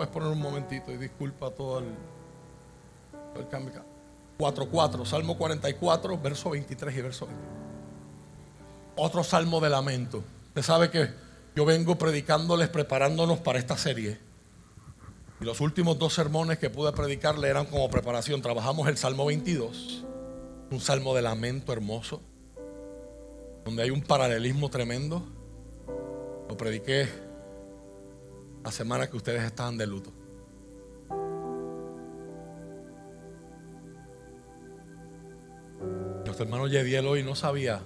puedes poner un momentito y disculpa todo el, todo el cambio. 4.4, Salmo 44, verso 23 y verso 20. Otro salmo de lamento. Usted sabe que yo vengo predicándoles, preparándonos para esta serie. Y los últimos dos sermones que pude predicarle eran como preparación. Trabajamos el Salmo 22, un salmo de lamento hermoso, donde hay un paralelismo tremendo. Lo prediqué la semana que ustedes estaban de luto. Nuestro hermano Yediel hoy no sabía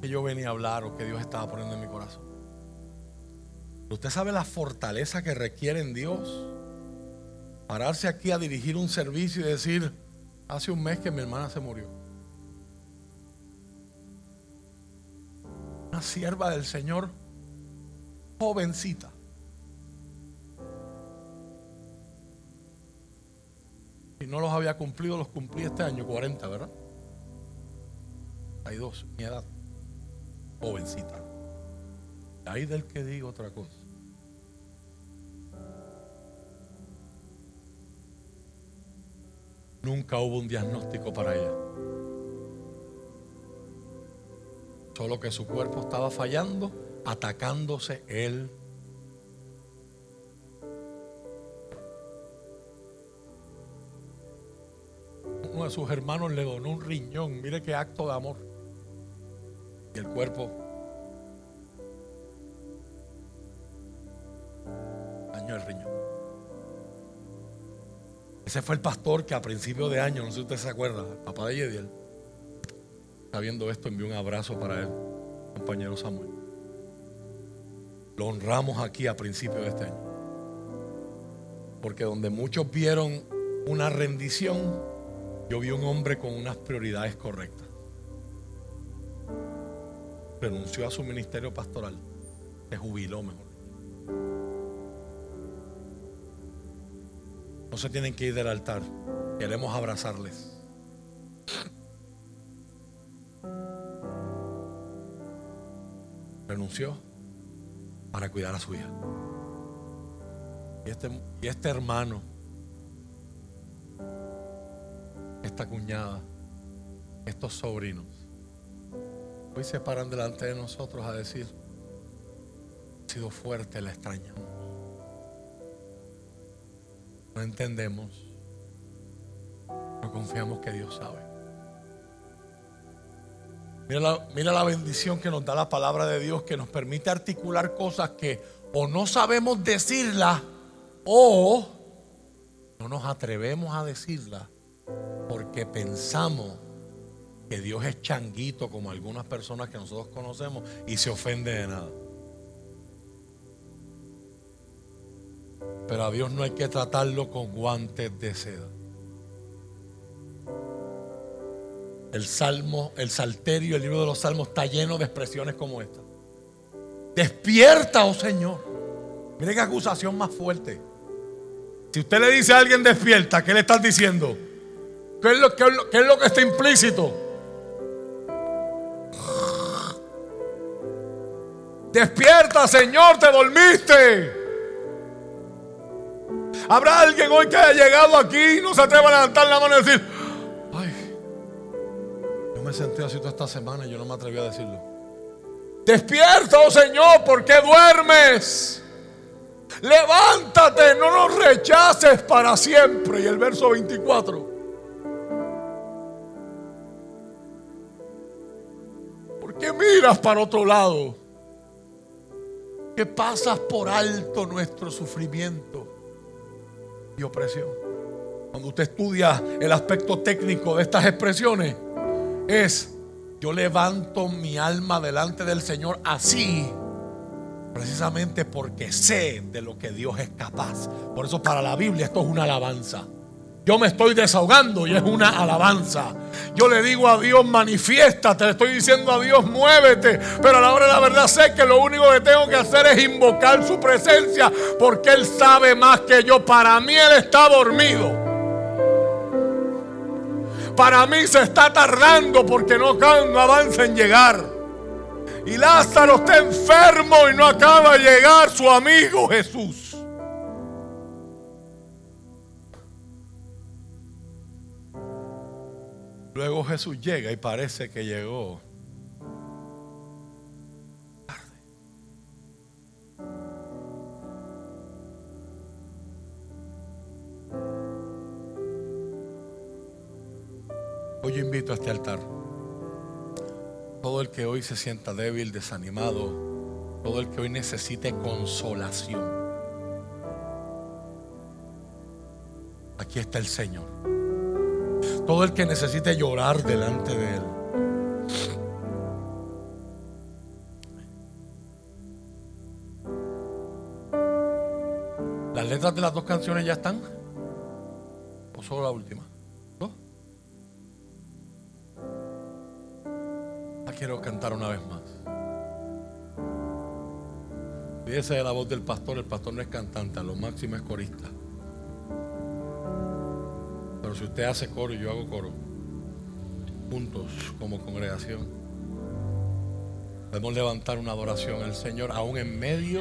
que yo venía a hablar o que Dios estaba poniendo en mi corazón. Usted sabe la fortaleza que requiere en Dios pararse aquí a dirigir un servicio y decir, hace un mes que mi hermana se murió. Una sierva del Señor, jovencita. Y no los había cumplido, los cumplí este año, 40, ¿verdad? Hay dos, mi edad, jovencita. Hay del que digo otra cosa. Nunca hubo un diagnóstico para ella. Solo que su cuerpo estaba fallando, atacándose él. Uno de sus hermanos le donó un riñón. Mire qué acto de amor. Y el cuerpo dañó el riñón. Ese fue el pastor que a principio de año, no sé si usted se acuerda, el papá de Yediel, sabiendo esto, envió un abrazo para él, compañero Samuel. Lo honramos aquí a principio de este año. Porque donde muchos vieron una rendición, yo vi un hombre con unas prioridades correctas. Renunció a su ministerio pastoral, se jubiló mejor. No se tienen que ir del altar. Queremos abrazarles. Renunció para cuidar a su hija. Y este, y este hermano, esta cuñada, estos sobrinos, hoy se paran delante de nosotros a decir, ha sido fuerte, la extrañamos. No entendemos, no confiamos que Dios sabe. Mira la, bendición que nos da la palabra de Dios que nos permite articular cosas que o no sabemos decirlas o no nos atrevemos a decirlas porque pensamos que Dios es changuito como algunas personas que nosotros conocemos y se ofende de nada. Pero a Dios no hay que tratarlo con guantes de seda. El salmo, el salterio, el libro de los salmos está lleno de expresiones como esta. Despierta, oh Señor. Mire qué acusación más fuerte. Si usted le dice a alguien despierta, ¿qué le estás diciendo? ¿Qué es lo, que está implícito? Despierta, Señor, te dormiste. Habrá alguien hoy que haya llegado aquí y no se atreva a levantar la mano y decir, me sentí así toda esta semana y yo no me atreví a decirlo. Despierta, oh Señor, ¿por qué duermes? Levántate, no nos rechaces para siempre. Y el verso 24. ¿Por qué miras para otro lado? Que pasas por alto nuestro sufrimiento y opresión. Cuando usted estudia el aspecto técnico de estas expresiones, es yo levanto mi alma delante del Señor así, precisamente porque sé de lo que Dios es capaz. Por eso para la Biblia esto es una alabanza. Yo me estoy desahogando y es una alabanza. Yo le digo a Dios, manifiéstate. Le estoy diciendo a Dios, muévete. Pero a la hora de la verdad sé que lo único que tengo que hacer es invocar su presencia. Porque Él sabe más que yo. Para mí Él está dormido para mí se está tardando porque no, no avanza en llegar. Y Lázaro está enfermo y no acaba de llegar su amigo Jesús. Luego Jesús llega y parece que llegó Hoy yo invito a este altar. Todo el que hoy se sienta débil, desanimado, todo el que hoy necesite consolación. Aquí está el Señor. Todo el que necesite llorar delante de Él. ¿Las letras de las dos canciones ya están? ¿O solo la última? Quiero cantar una vez más. Fíjese de la voz del pastor, el pastor no es cantante, a lo máximo es corista. Pero si usted hace coro y yo hago coro, juntos como congregación, podemos levantar una adoración al Señor aún en medio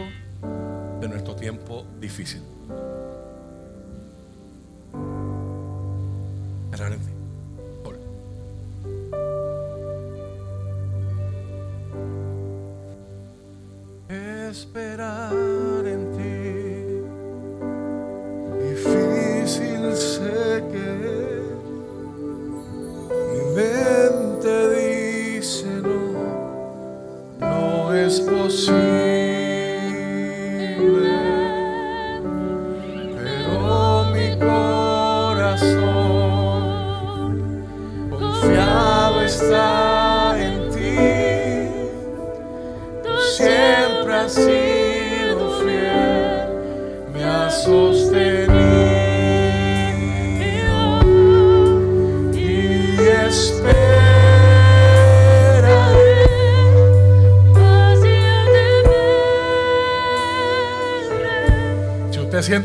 de nuestro tiempo difícil. esperar.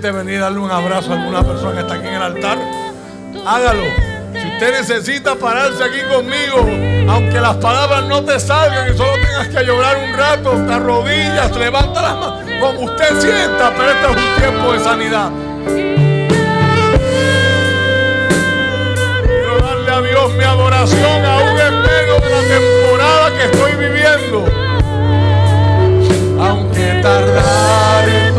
Siente venir a darle un abrazo a alguna persona que está aquí en el altar, hágalo. Si usted necesita pararse aquí conmigo, aunque las palabras no te salgan y solo tengas que llorar un rato, te arrodillas, levanta las manos, como usted sienta, pero este es un tiempo de sanidad. Quiero darle a Dios mi adoración aún en medio de la temporada que estoy viviendo. Aunque tardare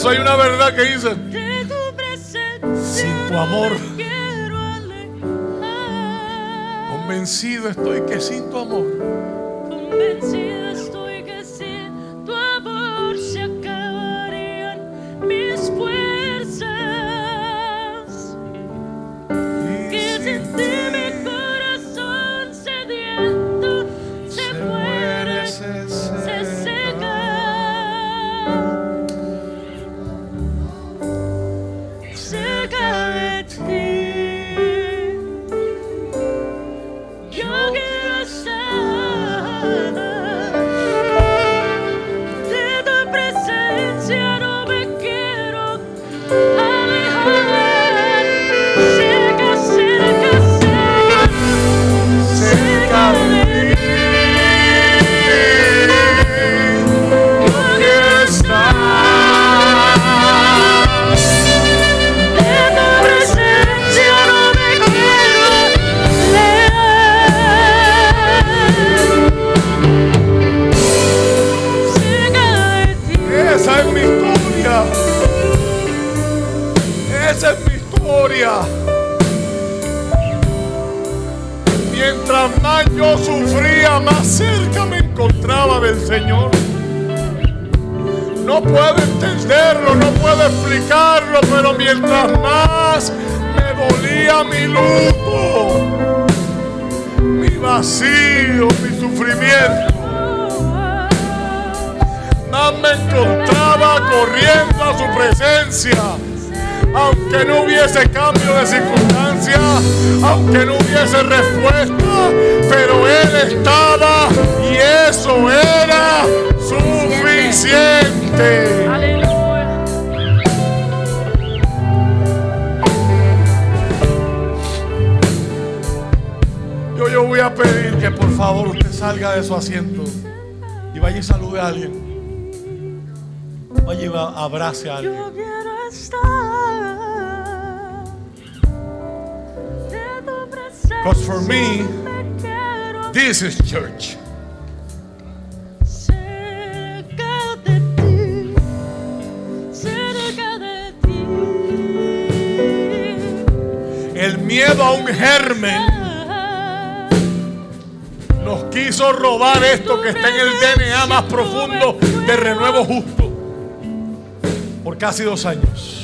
eso hay una verdad que dice, sin tu amor, convencido estoy que sin tu amor, Señor. No puedo entenderlo, no puedo explicarlo, pero mientras más me dolía mi luto, mi vacío, mi sufrimiento, más me encontraba corriendo a su presencia aunque no hubiese cambio de circunstancia, aunque no hubiese respuesta, pero Él estaba y eso era suficiente. Aleluya. Yo, yo voy a pedir que por favor usted salga de su asiento y vaya y salude a alguien. Vaya y abrace a alguien. Because for me, this is church. El miedo a un germen nos quiso robar esto que está en el DNA más profundo de renuevo justo por casi dos años.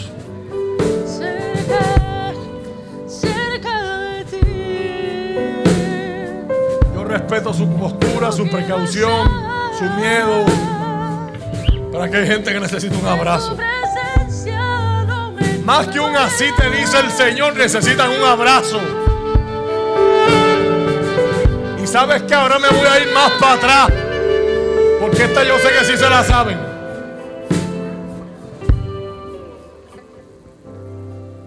Respeto su postura, su precaución, su miedo. Para que hay gente que necesita un abrazo. Más que un así te dice el Señor, necesitan un abrazo. Y sabes que ahora me voy a ir más para atrás. Porque esta yo sé que sí se la saben.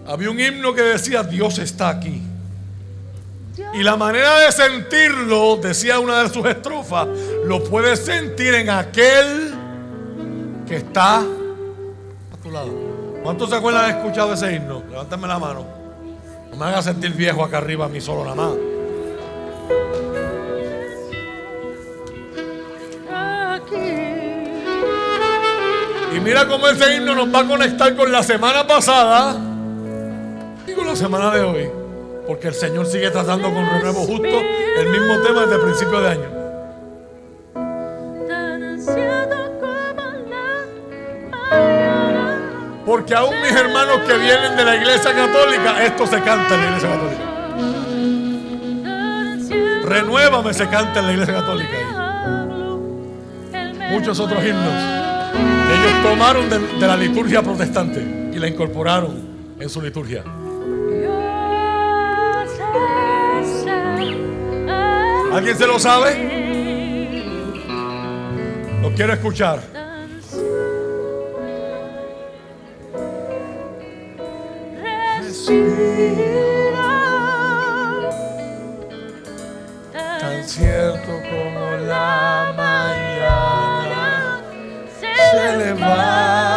Había un himno que decía, Dios está aquí. Y la manera de sentirlo, decía una de sus estrofas, lo puedes sentir en aquel que está a tu lado. ¿Cuántos se acuerdan de escuchado ese himno? Levántame la mano. No me hagas sentir viejo acá arriba a mí solo nada más. Y mira cómo ese himno nos va a conectar con la semana pasada y con la semana de hoy. Porque el Señor sigue tratando con renuevo justo el mismo tema desde el principio de año. Porque aún mis hermanos que vienen de la iglesia católica, esto se canta en la iglesia católica. Renuévame se canta en la iglesia católica. Muchos otros himnos ellos tomaron de, de la liturgia protestante y la incorporaron en su liturgia. ¿Alguien se lo sabe? Lo quiero escuchar. Tan cierto como la mañana se levanta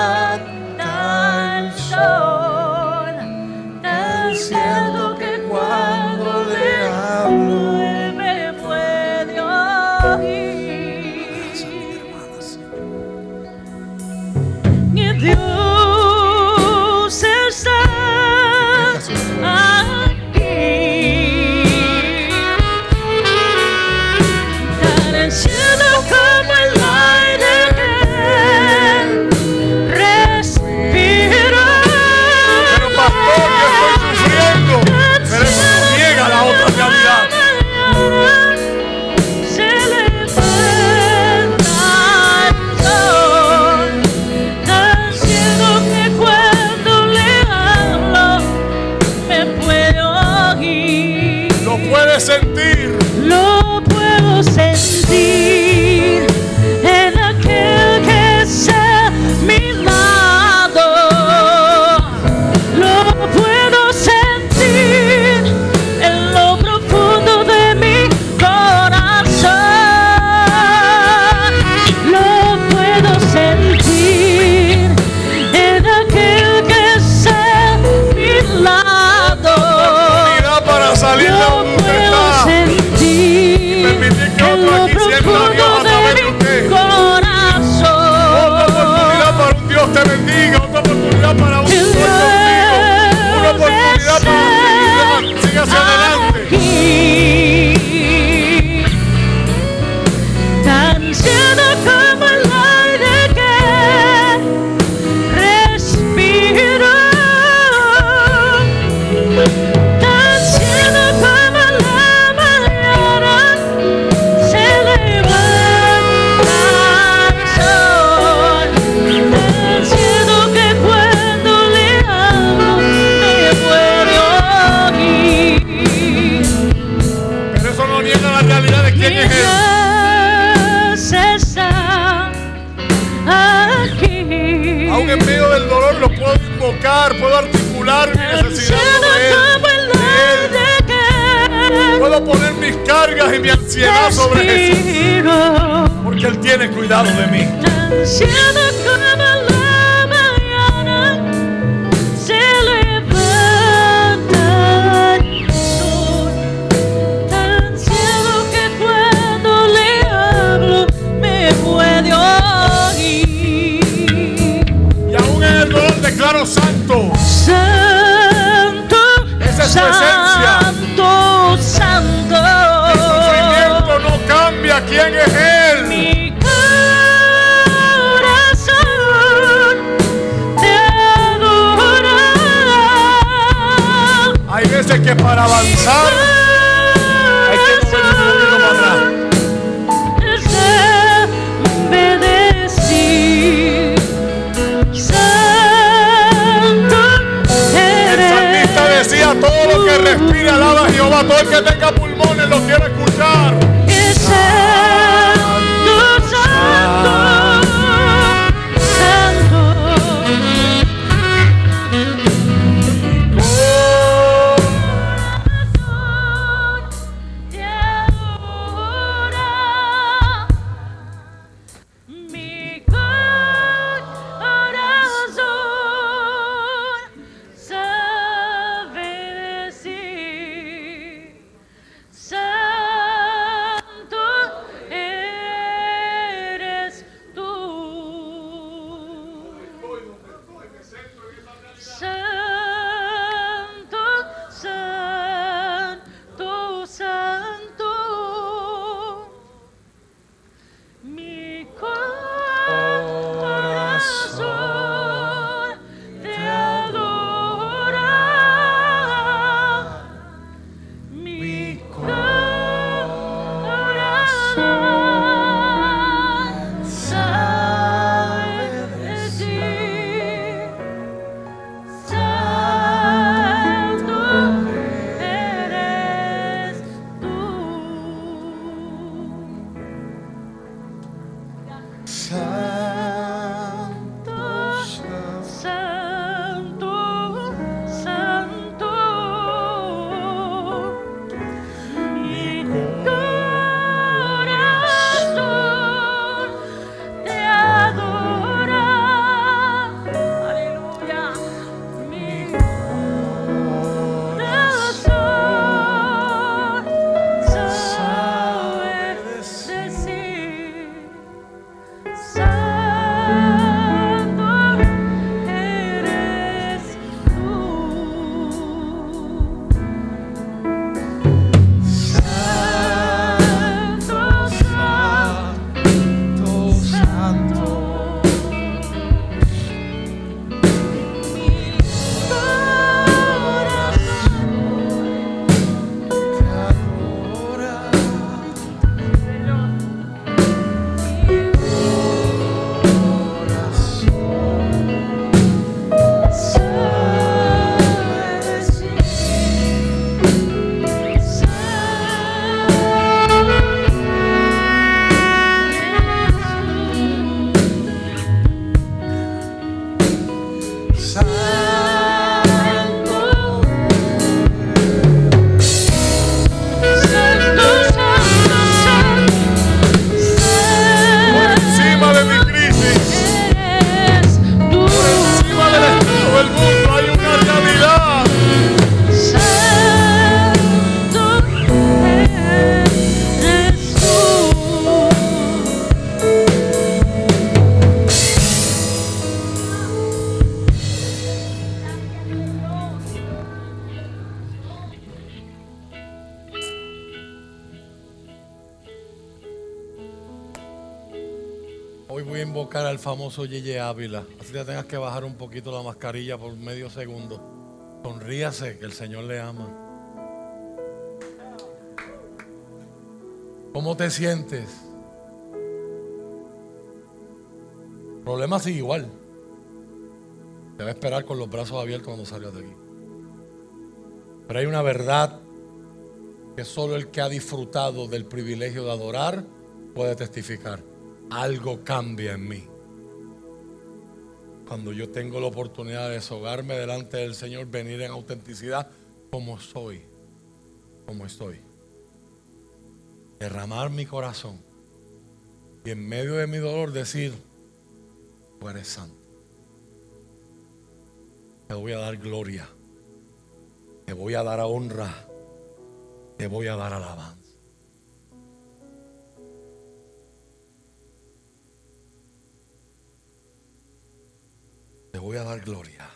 famoso Yeye Ávila. Así que tengas que bajar un poquito la mascarilla por medio segundo. Sonríase que el Señor le ama. ¿Cómo te sientes? Problema sigue igual. Te va a esperar con los brazos abiertos cuando salgas de aquí. Pero hay una verdad que solo el que ha disfrutado del privilegio de adorar puede testificar. Algo cambia en mí. Cuando yo tengo la oportunidad de deshogarme delante del Señor, venir en autenticidad como soy, como estoy. Derramar mi corazón y en medio de mi dolor decir, tú eres santo. Te voy a dar gloria. Te voy a dar honra. Te voy a dar alabanza. Te voy a dar gloria.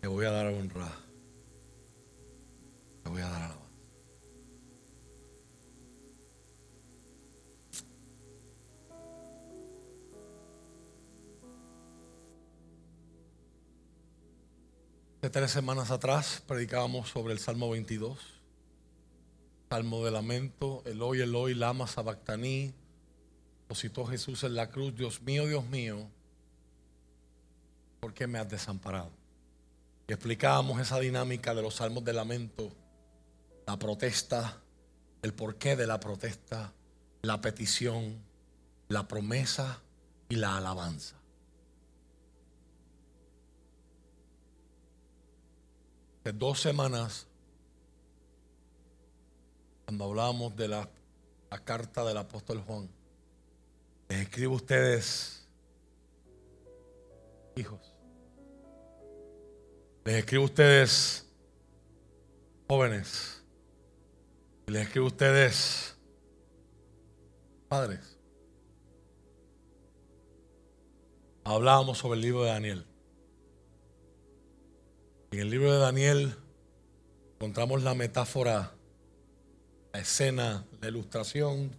Te voy a dar honra. Te voy a dar alabanza. Hace tres semanas atrás predicábamos sobre el Salmo 22, Salmo de lamento, Eloi, Eloi, lama sabactaní, lo citó Jesús en la cruz, Dios mío, Dios mío, ¿por qué me has desamparado? Y explicábamos esa dinámica de los salmos de lamento, la protesta, el porqué de la protesta, la petición, la promesa y la alabanza. De dos semanas, cuando hablábamos de la, la carta del apóstol Juan, les escribo a ustedes, hijos, les escribo a ustedes, jóvenes, les escribo a ustedes, padres. Hablábamos sobre el libro de Daniel. En el libro de Daniel encontramos la metáfora, la escena, la ilustración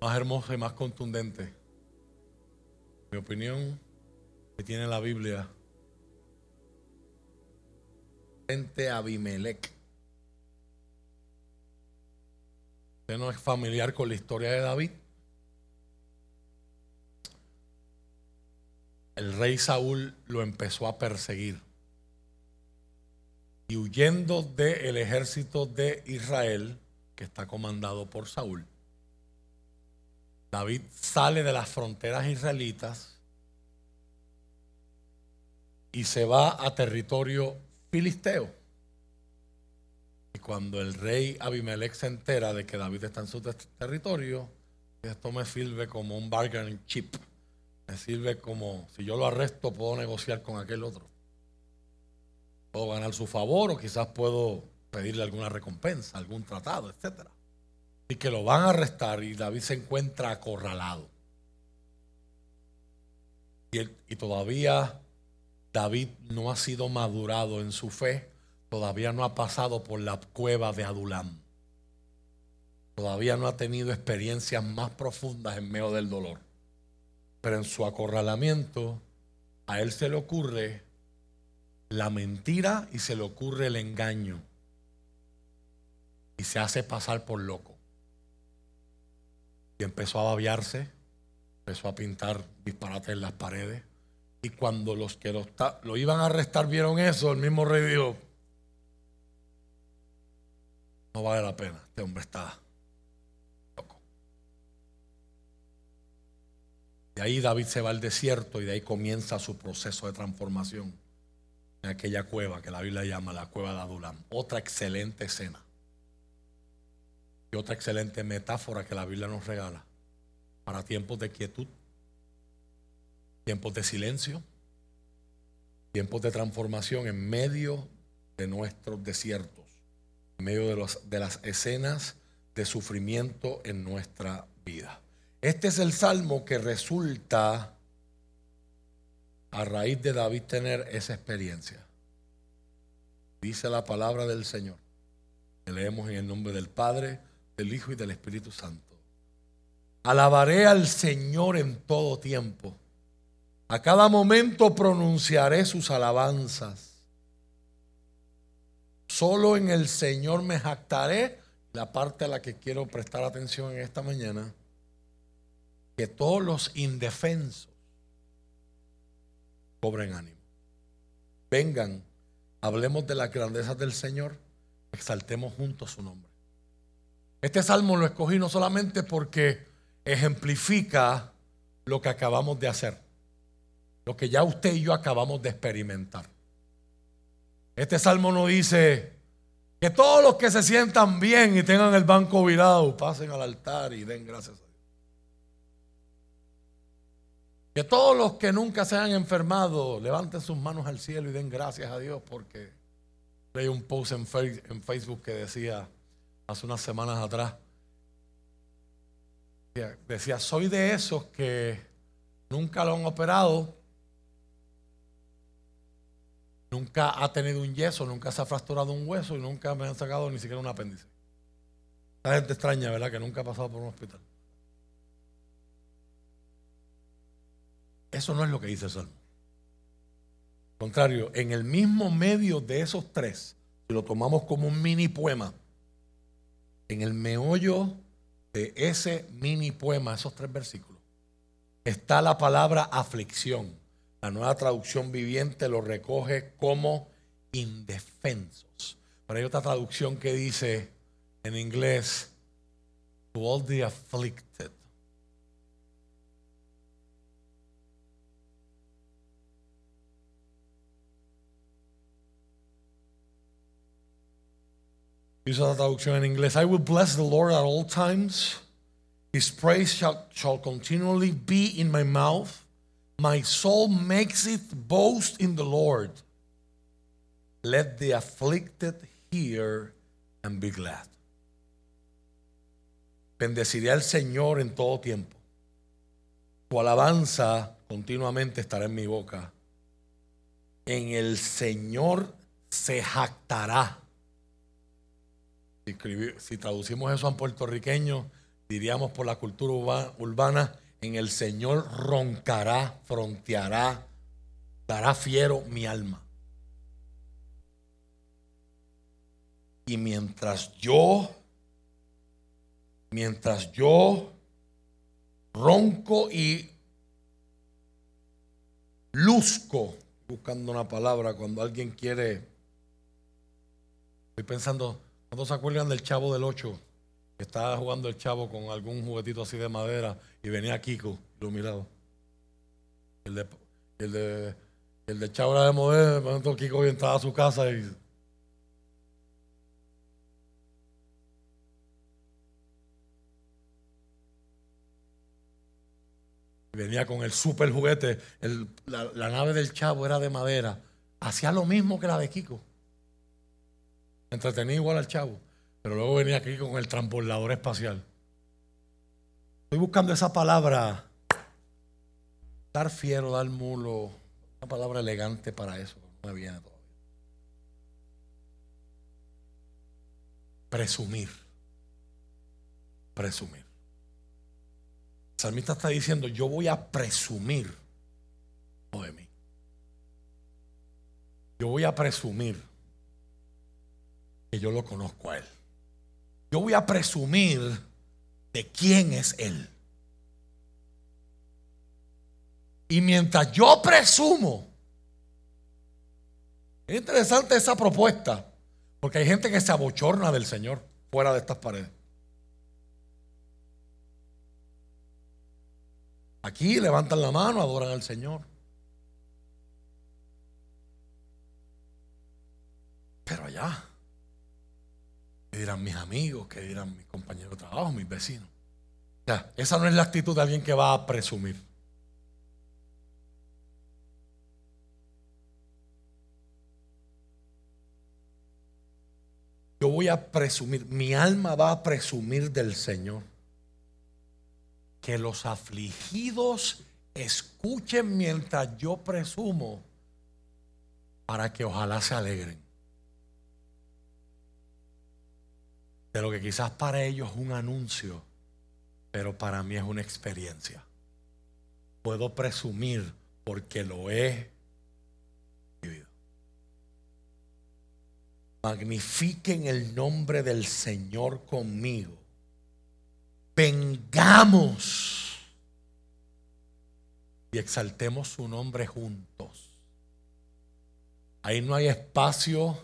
más hermosa y más contundente, en mi opinión, que tiene la Biblia frente a Abimelech. Usted no es familiar con la historia de David. El rey Saúl lo empezó a perseguir. Y huyendo del ejército de Israel, que está comandado por Saúl, David sale de las fronteras israelitas y se va a territorio filisteo. Y cuando el rey Abimelech se entera de que David está en su territorio, esto me sirve como un bargaining chip. Me sirve como, si yo lo arresto, puedo negociar con aquel otro. Puedo ganar su favor o quizás puedo pedirle alguna recompensa, algún tratado, etcétera y que lo van a arrestar y David se encuentra acorralado. Y, todavía David no ha sido madurado en su fe, todavía no ha pasado por la cueva de Adulam, todavía no ha tenido experiencias más profundas en medio del dolor. Pero en su acorralamiento, a él se le ocurre la mentira y se le ocurre el engaño. Y se hace pasar por loco. Y empezó a babiarse, empezó a pintar disparates en las paredes. Y cuando los que lo, iban a arrestar vieron eso, el mismo rey dijo, no vale la pena, este hombre está loco. De ahí David se va al desierto y de ahí comienza su proceso de transformación en aquella cueva que la Biblia llama la cueva de Adulam. Otra excelente escena otra excelente metáfora que la Biblia nos regala para tiempos de quietud, tiempos de silencio, tiempos de transformación en medio de nuestros desiertos, en medio de, las escenas de sufrimiento en nuestra vida. Este es el salmo que resulta a raíz de David tener esa experiencia. Dice la palabra del Señor. Leemos en el nombre del Padre, del Hijo y del Espíritu Santo. Alabaré al Señor en todo tiempo. A cada momento pronunciaré sus alabanzas. Solo en el Señor me jactaré. La parte a la que quiero prestar atención en esta mañana. Que todos los indefensos cobren ánimo. Vengan, hablemos de las grandezas del Señor. Exaltemos juntos su nombre. Este salmo lo escogí no solamente porque ejemplifica lo que acabamos de hacer, lo que ya usted y yo acabamos de experimentar. Este salmo no dice que todos los que se sientan bien y tengan el banco virado pasen al altar y den gracias a Dios. Que todos los que nunca se han enfermado levanten sus manos al cielo y den gracias a Dios porque leí un post en Facebook que decía, hace unas semanas atrás. Decía, soy de esos que nunca lo han operado, nunca ha tenido un yeso, nunca se ha fracturado un hueso y nunca me han sacado ni siquiera un apéndice. La gente extraña, ¿verdad? Que nunca ha pasado por un hospital. Eso no es lo que dice el Salmo. Contrario, en el mismo medio de esos tres, si lo tomamos como un mini poema, en el meollo de ese mini poema, esos tres versículos, está la palabra aflicción. La nueva traducción viviente lo recoge como indefensos. Pero hay otra traducción que dice en inglés, to all the afflicted. Dice la traducción en inglés, I will bless the Lord at all times. His praise shall, shall continually be in my mouth. My soul makes it boast in the Lord. Let the afflicted hear and be glad. Bendeciré al Señor en todo tiempo. Tu alabanza continuamente estará en mi boca. En el Señor se jactará. Si, traducimos eso en puertorriqueño, diríamos por la cultura urba- urbana, en el Señor roncará, fronteará, dará fiero mi alma. Y mientras yo, mientras yo ronco y luzco, buscando una palabra cuando alguien quiere, estoy pensando, ¿cuándo se acuerdan del chavo del 8? Estaba jugando el chavo con algún juguetito así de madera y venía Kiko, miraba. El de, el de, el de chavo era de modelo, de momento Kiko entraba a su casa y Venía con el super juguete. la, la nave del chavo era de madera. Hacía lo mismo que la de Kiko. Entretenía igual al chavo. Pero luego venía Kiko con el transbordador espacial. Estoy buscando esa palabra. Dar fiero, dar mulo. Una palabra elegante para eso. No me viene todavía. Presumir. Presumir. El salmista está diciendo, yo voy a presumir de mí. Yo voy a presumir que yo lo conozco a Él. Yo voy a presumir de quién es Él. Y mientras yo presumo, es interesante esa propuesta, porque hay gente que se abochorna del Señor fuera de estas paredes. Aquí levantan la mano, adoran al Señor. Pero allá, ¿qué dirán mis amigos? ¿Qué dirán mis compañeros de trabajo, mis vecinos? O sea, esa no es la actitud de alguien que va a presumir. Yo voy a presumir, mi alma va a presumir del Señor que los afligidos escuchen mientras yo presumo para que ojalá se alegren. De lo que quizás para ellos es un anuncio, pero para mí es una experiencia. Puedo presumir porque lo he vivido. Magnifiquen el nombre del Señor conmigo vengamos y exaltemos su nombre juntos. Ahí no hay espacio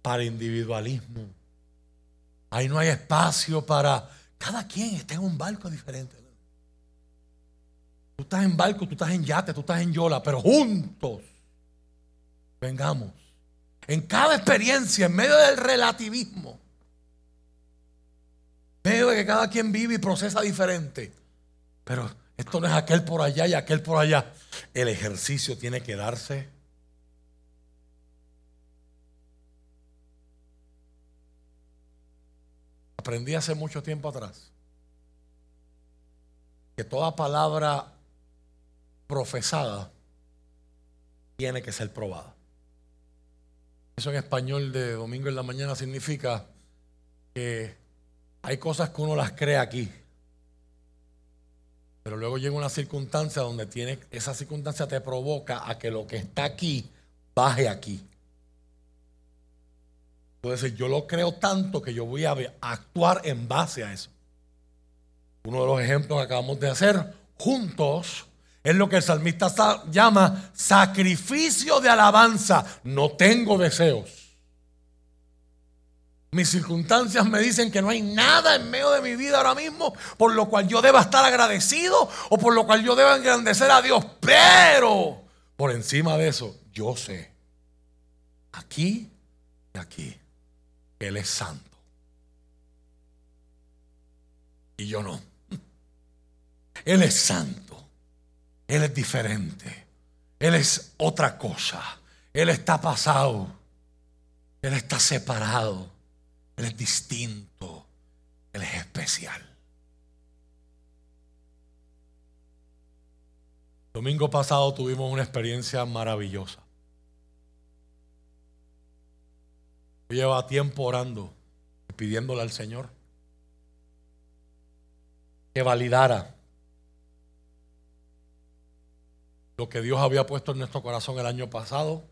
para individualismo. Ahí no hay espacio para... Cada quien está en un barco diferente. Tú estás en barco, tú estás en yate, tú estás en yola, pero juntos vengamos. En cada experiencia, en medio del relativismo, Veo que cada quien vive y procesa diferente. Pero esto no es aquel por allá y aquel por allá. El ejercicio tiene que darse. Aprendí hace mucho tiempo atrás que toda palabra profesada tiene que ser probada. Eso en español de domingo en la mañana significa que hay cosas que uno las cree aquí. Pero luego llega una circunstancia donde tiene, esa circunstancia te provoca a que lo que está aquí baje aquí. Entonces yo lo creo tanto que yo voy a actuar en base a eso. Uno de los ejemplos que acabamos de hacer juntos es lo que el salmista llama sacrificio de alabanza. No tengo deseos. Mis circunstancias me dicen que no hay nada en medio de mi vida ahora mismo por lo cual yo deba estar agradecido o por lo cual yo deba engrandecer a Dios. Pero por encima de eso, yo sé, aquí y aquí, Él es santo. Y yo no. Él es santo. Él es diferente. Él es otra cosa. Él está pasado. Él está separado. Él es distinto. Él es especial. Domingo pasado tuvimos una experiencia maravillosa. Yo llevaba tiempo orando, pidiéndole al Señor que validara lo que Dios había puesto en nuestro corazón el año pasado.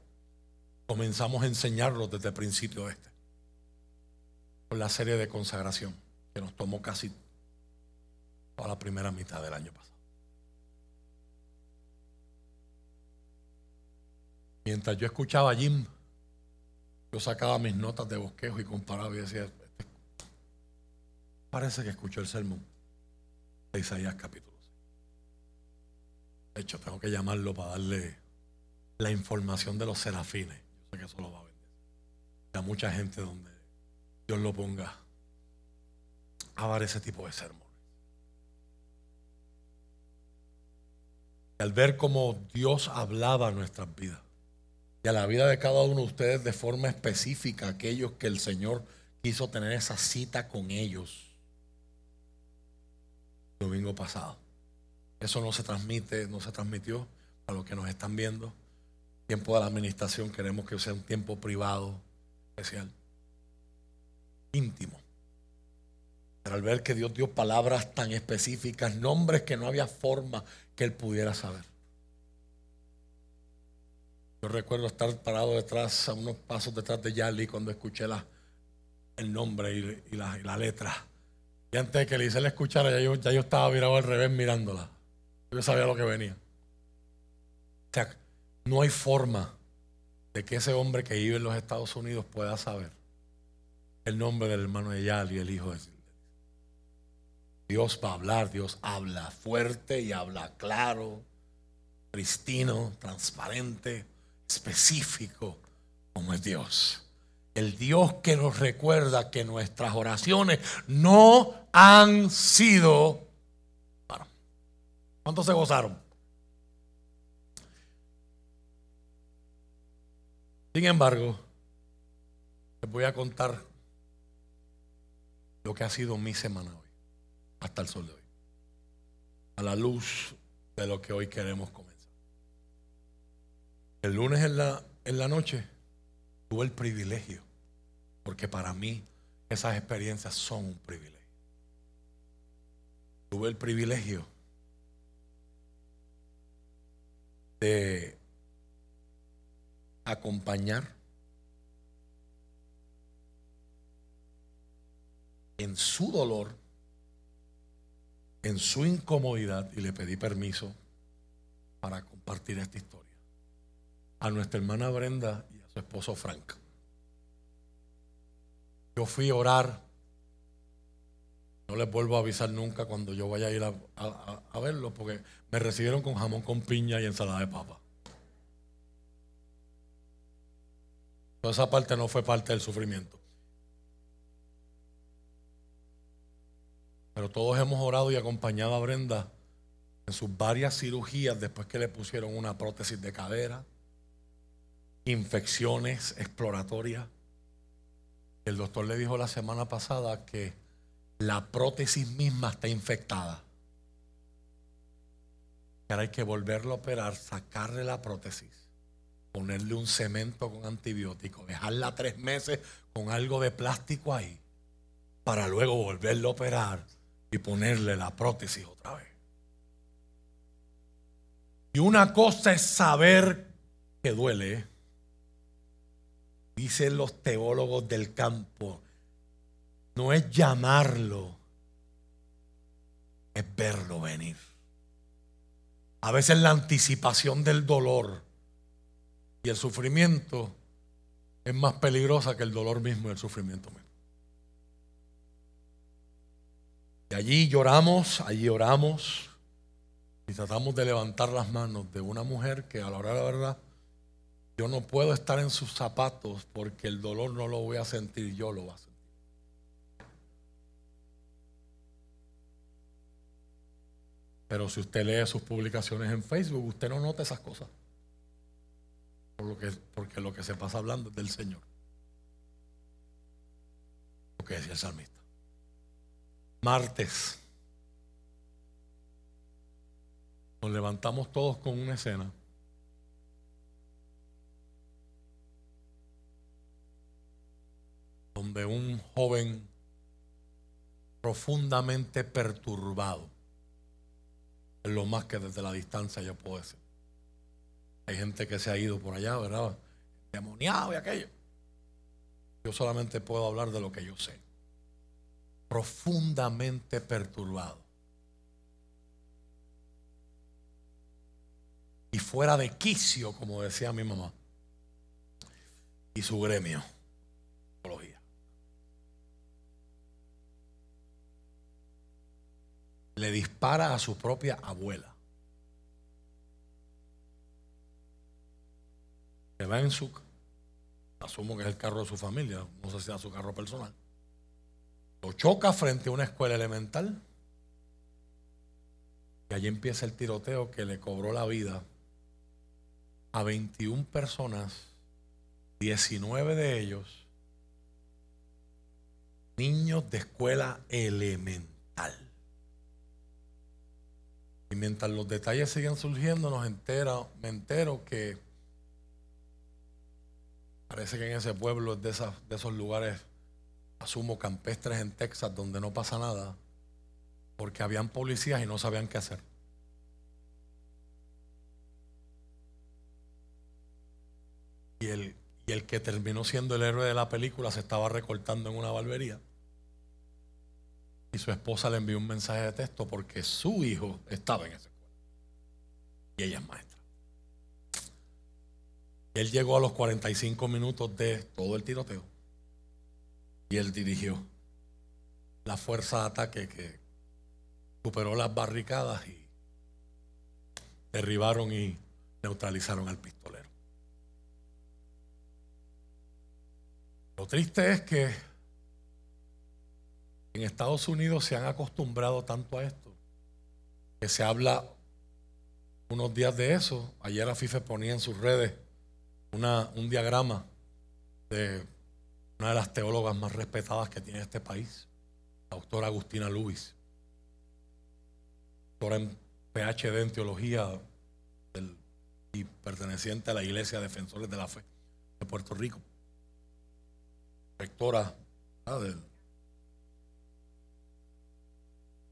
Comenzamos a enseñarlo desde el principio este la serie de consagración que nos tomó casi toda la primera mitad del año pasado. Mientras yo escuchaba a Jim, yo sacaba mis notas de bosquejo y comparaba y decía, parece que escuchó el sermón de Isaías capítulo 6. De hecho, tengo que llamarlo para darle la información de los serafines. Yo sé que eso lo va a vender. Hay mucha gente donde Dios lo ponga a dar ese tipo de sermón. Y al ver cómo Dios hablaba a nuestras vidas y a la vida de cada uno de ustedes de forma específica, aquellos que el Señor quiso tener esa cita con ellos domingo pasado. Eso no se transmite, no se transmitió a los que nos están viendo. Tiempo de la administración queremos que sea un tiempo privado, especial íntimo. Pero al ver que Dios dio palabras tan específicas, nombres que no había forma que él pudiera saber. Yo recuerdo estar parado detrás, a unos pasos detrás de Yali cuando escuché la, el nombre y, la, letra. Y antes de que le le escuchara, ya yo, ya yo estaba virado al revés mirándola. Yo sabía lo que venía. O sea, no hay forma de que ese hombre que vive en los Estados Unidos pueda saber el nombre del hermano de Yal y el hijo de Dios va a hablar, Dios habla fuerte y habla claro, pristino, transparente, específico, como es Dios. El Dios que nos recuerda que nuestras oraciones no han sido... ¿Cuántos se gozaron? Sin embargo, les voy a contar lo que ha sido mi semana hoy, hasta el sol de hoy, a la luz de lo que hoy queremos comenzar. El lunes en la, en la noche tuve el privilegio, porque para mí esas experiencias son un privilegio. Tuve el privilegio de acompañar en su dolor, en su incomodidad, y le pedí permiso para compartir esta historia a nuestra hermana Brenda y a su esposo Frank. Yo fui a orar. No les vuelvo a avisar nunca cuando yo vaya a ir a, a verlo, porque me recibieron con jamón con piña y ensalada de papa. Toda esa parte no fue parte del sufrimiento. Pero todos hemos orado y acompañado a Brenda en sus varias cirugías después que le pusieron una prótesis de cadera, infecciones exploratorias. El doctor le dijo la semana pasada que la prótesis misma está infectada. ahora hay que volverlo a operar, sacarle la prótesis, ponerle un cemento con antibiótico, dejarla tres meses con algo de plástico ahí, para luego volverlo a operar y ponerle la prótesis otra vez. Y una cosa es saber que duele dicen los teólogos del campo, no es llamarlo, es verlo venir. A veces la anticipación del dolor y el sufrimiento es más peligrosa que el dolor mismo y el sufrimiento mismo. Y allí lloramos, allí oramos y tratamos de levantar las manos de una mujer que a la hora de la verdad yo no puedo estar en sus zapatos porque el dolor no lo voy a sentir, yo lo voy a sentir. Pero si usted lee sus publicaciones en Facebook, usted no nota esas cosas. Porque lo que se pasa hablando es del Señor. Lo que decía el salmista. Martes. Nos levantamos todos con una escena. Donde un joven profundamente perturbado, es lo más que desde la distancia yo puedo decir. Hay gente que se ha ido por allá, ¿verdad? Demoniado y aquello. Yo solamente puedo hablar de lo que yo sé. Profundamente perturbado. Y fuera de quicio, como decía mi mamá. Y su gremio. Le dispara a su propia abuela. que va en su, asumo que es el carro de su familia, no sé si es su carro personal, lo choca frente a una escuela elemental y allí empieza el tiroteo que le cobró la vida a 21 personas, 19 de ellos niños de escuela elemental. Y mientras los detalles siguen surgiendo, nos entera, me entero que Parece que en ese pueblo es de, esas, de esos lugares, asumo, campestres en Texas, donde no pasa nada, porque habían policías y no sabían qué hacer. Y el, y el que terminó siendo el héroe de la película se estaba recortando en una barbería. Y su esposa le envió un mensaje de texto porque su hijo estaba en esa escuela. Y ella es maestra. Él llegó a los 45 minutos de todo el tiroteo y él dirigió la fuerza de ataque que superó las barricadas y derribaron y neutralizaron al pistolero. Lo triste es que en Estados Unidos se han acostumbrado tanto a esto que se habla unos días de eso. Ayer a FIFE ponía en sus redes un diagrama de una de las teólogas más respetadas que tiene este país, la doctora Agustina Luis, doctora en PhD en teología y perteneciente a la Iglesia Defensores de la Fe de Puerto Rico, rectora del,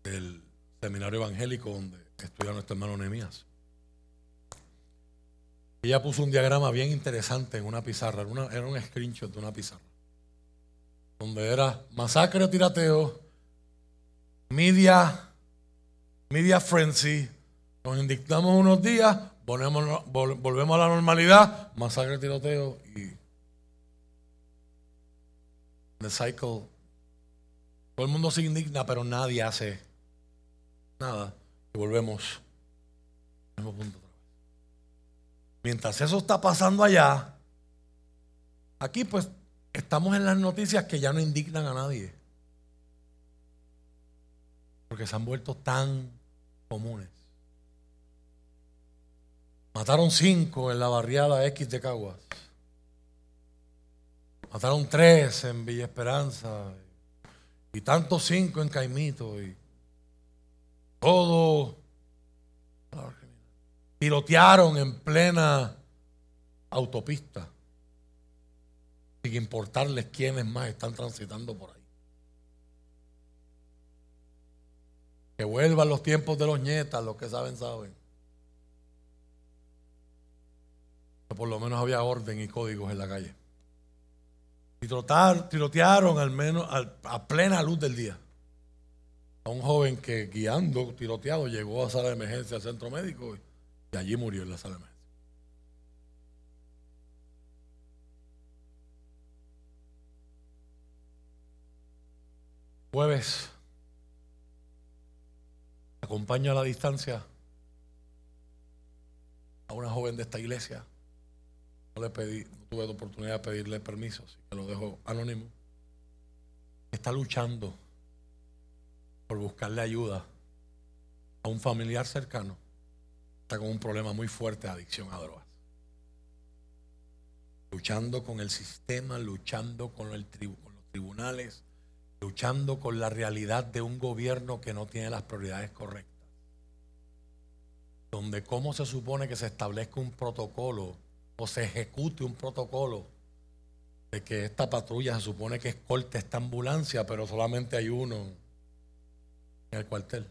del seminario evangélico donde estudia nuestro hermano Nehemías. Ella puso un diagrama bien interesante en una pizarra, era, un screenshot de una pizarra, donde era masacre o tirateo, media, media frenzy, nos indignamos unos días, volvemos, volvemos a la normalidad, masacre, tiroteo y the cycle. Todo el mundo se indigna, pero nadie hace nada. Y volvemos al mismo punto. Mientras eso está pasando allá, aquí pues estamos en las noticias que ya no indignan a nadie. Porque se han vuelto tan comunes. Mataron cinco en la barriada X de Caguas. Mataron tres en Villa Esperanza. Y tantos cinco en Caimito. Y todo Tirotearon en plena autopista, sin importarles quiénes más están transitando por ahí. Que vuelvan los tiempos de los nietas, los que saben, saben. Que por lo menos había orden y códigos en la calle. Y tirotearon al menos a plena luz del día. A un joven que guiando, tiroteado, llegó a sala de emergencia al centro médico y, allí murió en la sala de emergencia. Jueves, acompaño a la distancia a una joven de esta iglesia. No le pedí, no tuve la oportunidad de pedirle permiso, así que lo dejo anónimo. Está luchando por buscarle ayuda a un familiar cercano. Está con un problema muy fuerte de adicción a drogas. Luchando con el sistema, luchando con, el tribu- con los tribunales, luchando con la realidad de un gobierno que no tiene las prioridades correctas. Donde cómo se supone que se establezca un protocolo o se ejecute un protocolo de que esta patrulla se supone que escolta esta ambulancia, pero solamente hay uno el cuartel.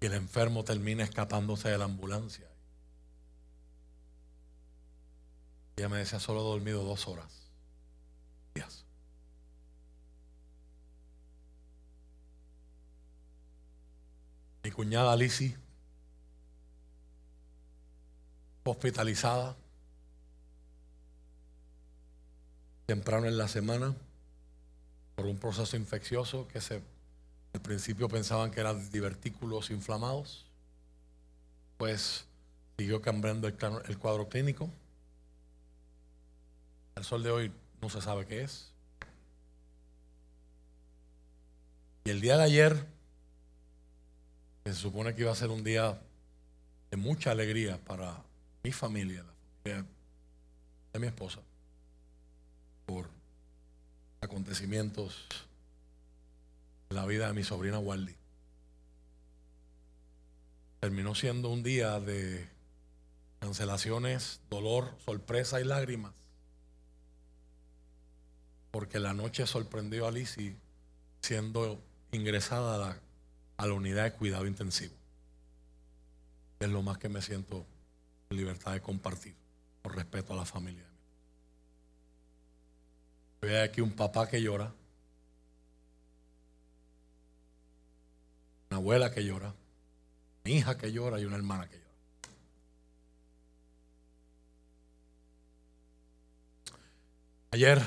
Y el enfermo termina escapándose de la ambulancia. Ella me decía, solo he dormido dos horas. Días. Mi cuñada Lizzie, hospitalizada, temprano en la semana, por un proceso infeccioso que se, al principio pensaban que eran divertículos inflamados, pues siguió cambiando el, el cuadro clínico. Al sol de hoy no se sabe qué es. Y el día de ayer, que se supone que iba a ser un día de mucha alegría para mi familia, la familia de mi esposa, por acontecimientos en la vida de mi sobrina Waldy. Terminó siendo un día de cancelaciones, dolor, sorpresa y lágrimas. Porque la noche sorprendió a Lizzie siendo ingresada a la, a la unidad de cuidado intensivo. Es lo más que me siento en libertad de compartir, por respeto a la familia. Veo aquí un papá que llora, una abuela que llora, una hija que llora y una hermana que llora. Ayer, en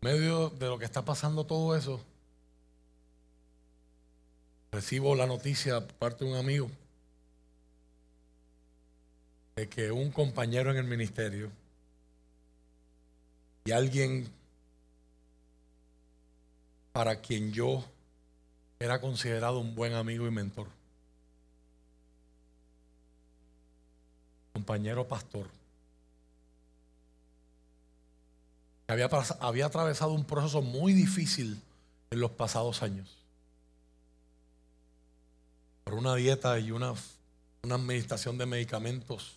medio de lo que está pasando todo eso, recibo la noticia por parte de un amigo de que un compañero en el ministerio y alguien para quien yo era considerado un buen amigo y mentor, compañero pastor, había, había atravesado un proceso muy difícil en los pasados años. Por una dieta y una, una administración de medicamentos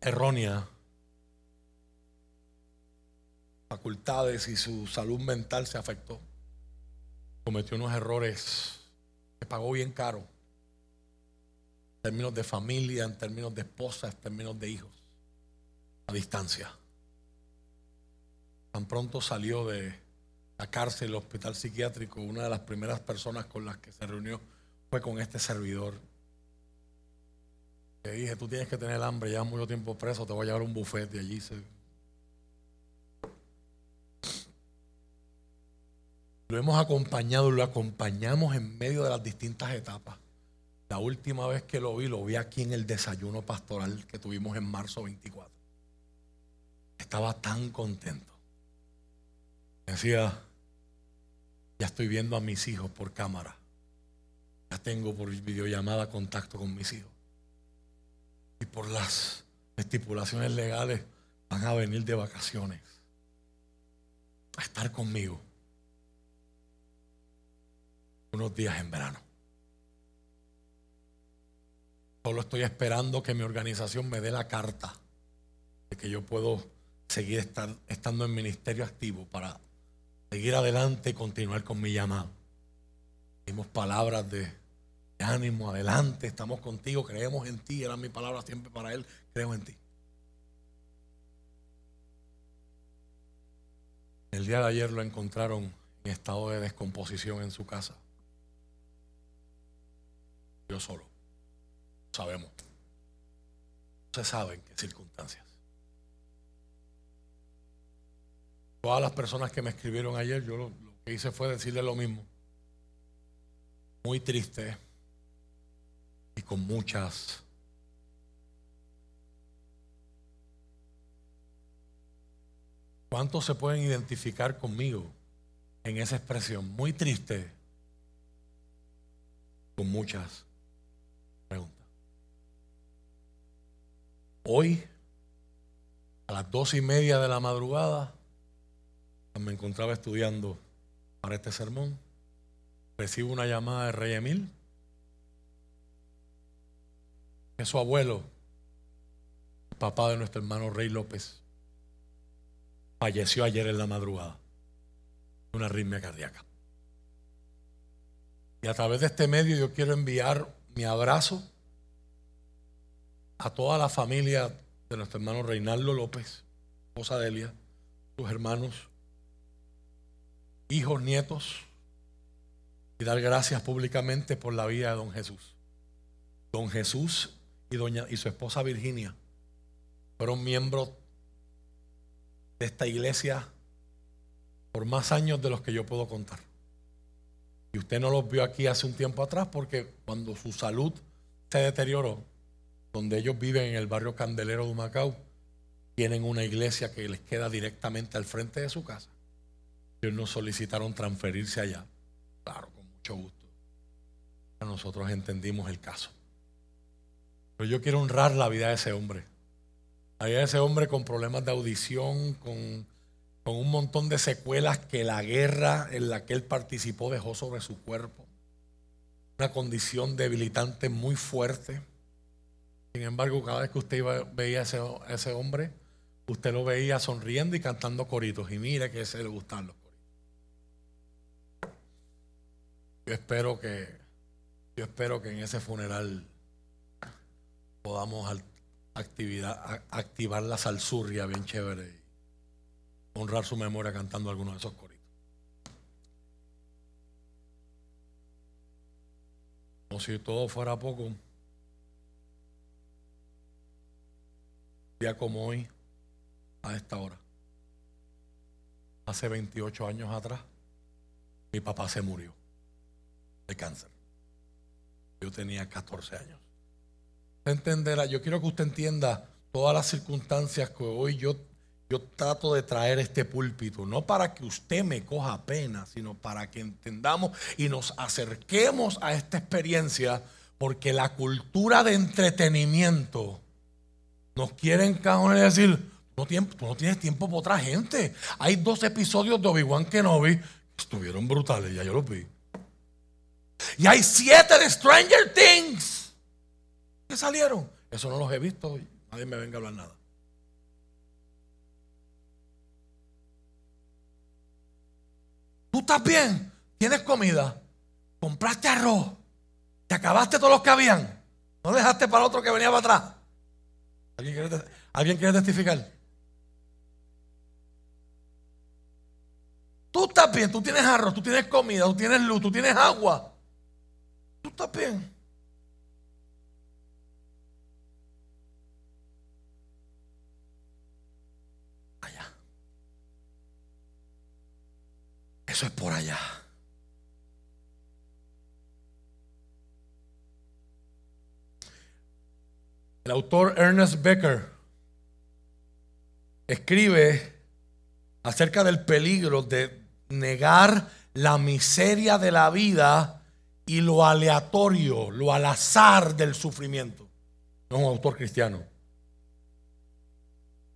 errónea, facultades y su salud mental se afectó. Cometió unos errores que pagó bien caro en términos de familia, en términos de esposa, en términos de hijos, a distancia. Tan pronto salió de la cárcel, el hospital psiquiátrico, una de las primeras personas con las que se reunió fue con este servidor. Le dije, tú tienes que tener hambre, llevas mucho tiempo preso, te voy a llevar un bufete y allí se... Lo hemos acompañado, lo acompañamos en medio de las distintas etapas. La última vez que lo vi, lo vi aquí en el desayuno pastoral que tuvimos en marzo 24. Estaba tan contento. Decía, ya estoy viendo a mis hijos por cámara. Ya tengo por videollamada contacto con mis hijos. Y por las estipulaciones legales van a venir de vacaciones a estar conmigo unos días en verano. Solo estoy esperando que mi organización me dé la carta de que yo puedo seguir estar, estando en ministerio activo para seguir adelante y continuar con mi llamado. Dimos palabras de, ánimo, adelante, estamos contigo, creemos en ti. Era mi palabra siempre para él, creo en ti. El día de ayer lo encontraron en estado de descomposición en su casa. Yo solo. Sabemos. No se sabe en qué circunstancias. Todas las personas que me escribieron ayer, yo lo, lo que hice fue decirle lo mismo. Muy triste y con muchas ¿Cuántos se pueden identificar conmigo en esa expresión? Muy triste, con muchas Hoy, a las dos y media de la madrugada, me encontraba estudiando para este sermón. Recibo una llamada de Rey Emil, es su abuelo, papá de nuestro hermano Rey López falleció ayer en la madrugada de una arritmia cardíaca. Y a través de este medio yo quiero enviar mi abrazo a toda la familia de nuestro hermano Reinaldo López, esposa Delia, sus hermanos, hijos, nietos, y dar gracias públicamente por la vida de don Jesús. Don Jesús y, doña, y su esposa Virginia fueron miembros de esta iglesia por más años de los que yo puedo contar. Y usted no los vio aquí hace un tiempo atrás porque cuando su salud se deterioró, donde ellos viven en el barrio Candelero de Macao, tienen una iglesia que les queda directamente al frente de su casa. Ellos nos solicitaron transferirse allá. Claro, con mucho gusto. Nosotros entendimos el caso. Pero yo quiero honrar la vida de ese hombre. Había ese hombre con problemas de audición, con, con un montón de secuelas que la guerra en la que él participó dejó sobre su cuerpo. Una condición debilitante muy fuerte. Sin embargo, cada vez que usted iba, veía a ese, ese hombre, usted lo veía sonriendo y cantando coritos. Y mire que se le gustan los coritos. Yo espero que, yo espero que en ese funeral podamos actividad, activar la salsurria bien chévere y honrar su memoria cantando algunos de esos coritos. Como si todo fuera poco, día como hoy, a esta hora, hace 28 años atrás, mi papá se murió de cáncer. Yo tenía 14 años entenderá, yo quiero que usted entienda todas las circunstancias que hoy yo, yo trato de traer este púlpito, no para que usted me coja pena, sino para que entendamos y nos acerquemos a esta experiencia, porque la cultura de entretenimiento nos quiere encajonar y decir, no, tú no tienes tiempo para otra gente. Hay dos episodios de Obi-Wan Kenobi que estuvieron brutales, ya yo los vi. Y hay siete de Stranger Things ¿Qué salieron? Eso no los he visto. Nadie me venga a hablar nada. ¿Tú estás bien? ¿Tienes comida? ¿Compraste arroz? ¿Te acabaste todos los que habían? ¿No dejaste para otro que venía para atrás? ¿Alguien quiere, ¿Alguien quiere testificar? Tú estás bien, tú tienes arroz, tú tienes comida, tú tienes luz, tú tienes agua. Tú estás bien. Eso es por allá. El autor Ernest Becker escribe acerca del peligro de negar la miseria de la vida y lo aleatorio, lo al azar del sufrimiento. No es un autor cristiano.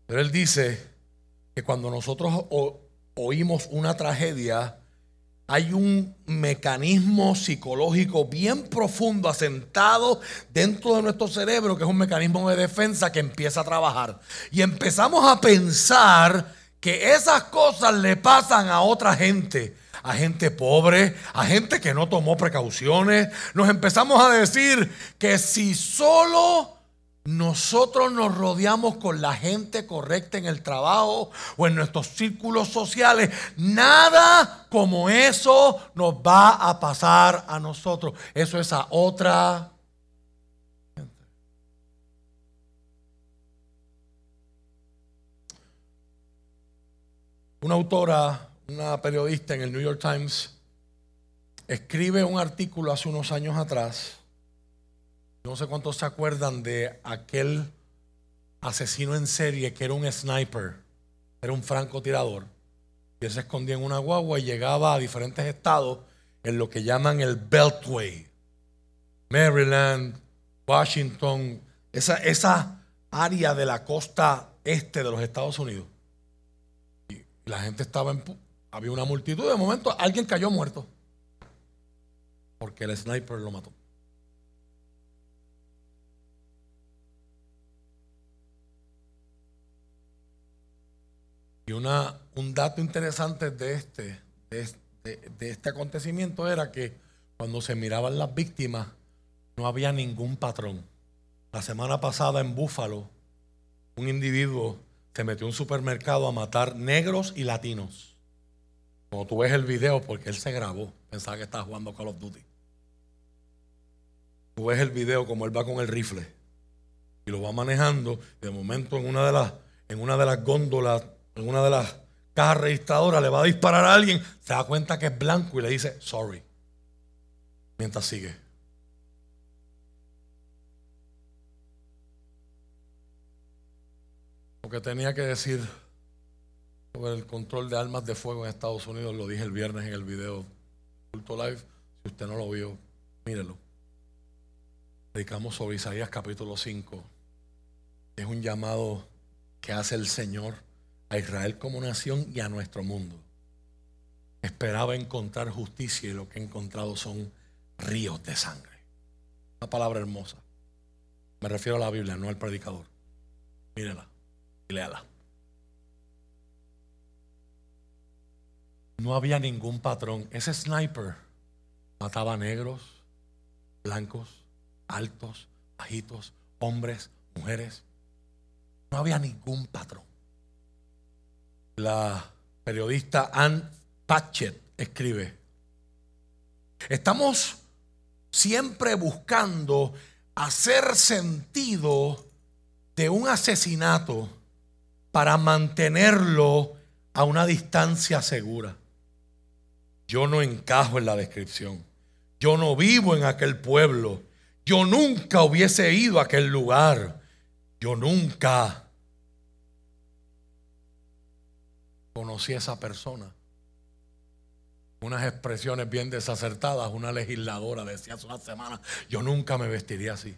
Pero él dice que cuando nosotros oímos una tragedia, hay un mecanismo psicológico bien profundo asentado dentro de nuestro cerebro, que es un mecanismo de defensa que empieza a trabajar. Y empezamos a pensar que esas cosas le pasan a otra gente, a gente pobre, a gente que no tomó precauciones. Nos empezamos a decir que si solo nosotros nos rodeamos con la gente correcta en el trabajo o en nuestros círculos sociales, nada como eso nos va a pasar a nosotros. Eso es a otra gente. Una autora, una periodista en el New York Times, escribe un artículo hace unos años atrás no sé cuántos se acuerdan de aquel asesino en serie que era un sniper, era un francotirador. Y él se escondía en una guagua y llegaba a diferentes estados en lo que llaman el Beltway. Maryland, Washington, esa, esa área de la costa este de los Estados Unidos. Y la gente estaba en... Había una multitud, de momento alguien cayó muerto. Porque el sniper lo mató. Y una, un dato interesante de este, de, este acontecimiento era que cuando se miraban las víctimas, no había ningún patrón. La semana pasada en Búfalo, un individuo se metió a un supermercado a matar negros y latinos. Como tú ves el video, porque él se grabó, pensaba que estaba jugando Call of Duty. Tú ves el video como él va con el rifle y lo va manejando. De momento en una de las, en una de las góndolas en una de las cajas registradoras le va a disparar a alguien, se da cuenta que es blanco y le dice sorry. Mientras sigue. Lo que tenía que decir sobre el control de armas de fuego en Estados Unidos lo dije el viernes en el video Culto Live. Si usted no lo vio, mírelo. Dedicamos sobre Isaías capítulo 5. Es un llamado que hace el Señor a Israel como nación y a nuestro mundo. Esperaba encontrar justicia y lo que he encontrado son ríos de sangre. Una palabra hermosa. Me refiero a la Biblia, no al predicador. Mírela y léala. No había ningún patrón. Ese sniper mataba negros, blancos, altos, bajitos, hombres, mujeres. No había ningún patrón la periodista Ann Patchett escribe, estamos siempre buscando hacer sentido de un asesinato para mantenerlo a una distancia segura. Yo no encajo en la descripción. Yo no vivo en aquel pueblo. Yo nunca hubiese ido a aquel lugar. Yo nunca conocí a esa persona. Unas expresiones bien desacertadas. Una legisladora decía hace una semana, yo nunca me vestiría así.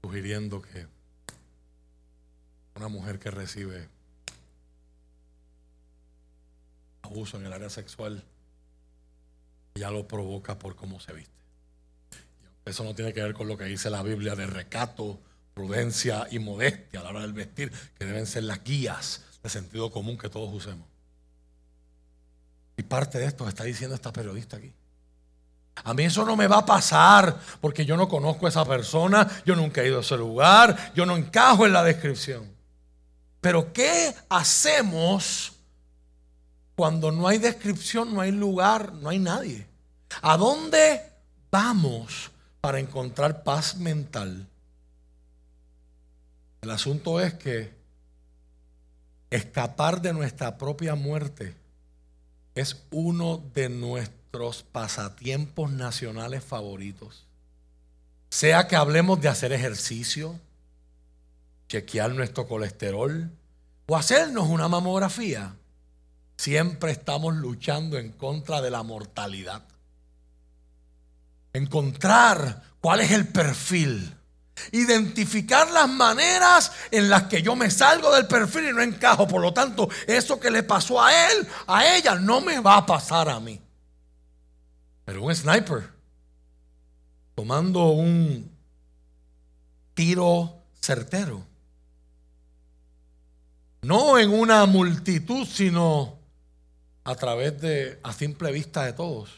Sugiriendo que una mujer que recibe abuso en el área sexual ya lo provoca por cómo se viste. Eso no tiene que ver con lo que dice la Biblia de recato, prudencia y modestia a la hora del vestir, que deben ser las guías de sentido común que todos usemos. Y parte de esto está diciendo esta periodista aquí. A mí eso no me va a pasar porque yo no conozco a esa persona, yo nunca he ido a ese lugar, yo no encajo en la descripción. Pero ¿qué hacemos cuando no hay descripción, no hay lugar, no hay nadie? ¿A dónde vamos para encontrar paz mental? El asunto es que escapar de nuestra propia muerte es uno de nuestros pasatiempos nacionales favoritos. Sea que hablemos de hacer ejercicio, chequear nuestro colesterol o hacernos una mamografía, siempre estamos luchando en contra de la mortalidad. Encontrar cuál es el perfil Identificar las maneras en las que yo me salgo del perfil y no encajo. Por lo tanto, eso que le pasó a él, a ella, no me va a pasar a mí. Pero un sniper, tomando un tiro certero, no en una multitud, sino a través de, a simple vista de todos,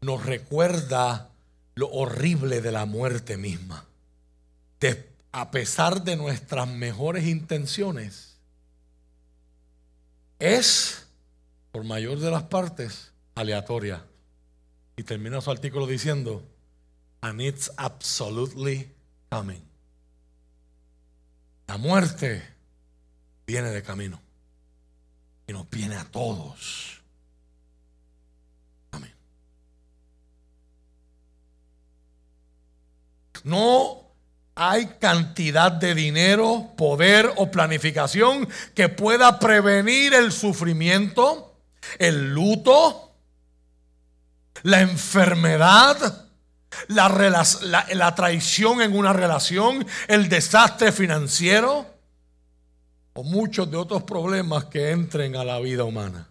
nos recuerda lo horrible de la muerte misma. A pesar de nuestras mejores intenciones, es, por mayor de las partes, aleatoria. Y termina su artículo diciendo, and it's absolutely coming. La muerte viene de camino y nos viene a todos. Amén. No hay cantidad de dinero, poder o planificación que pueda prevenir el sufrimiento, el luto, la enfermedad, la, traición en una relación, el desastre financiero o muchos de otros problemas que entren a la vida humana.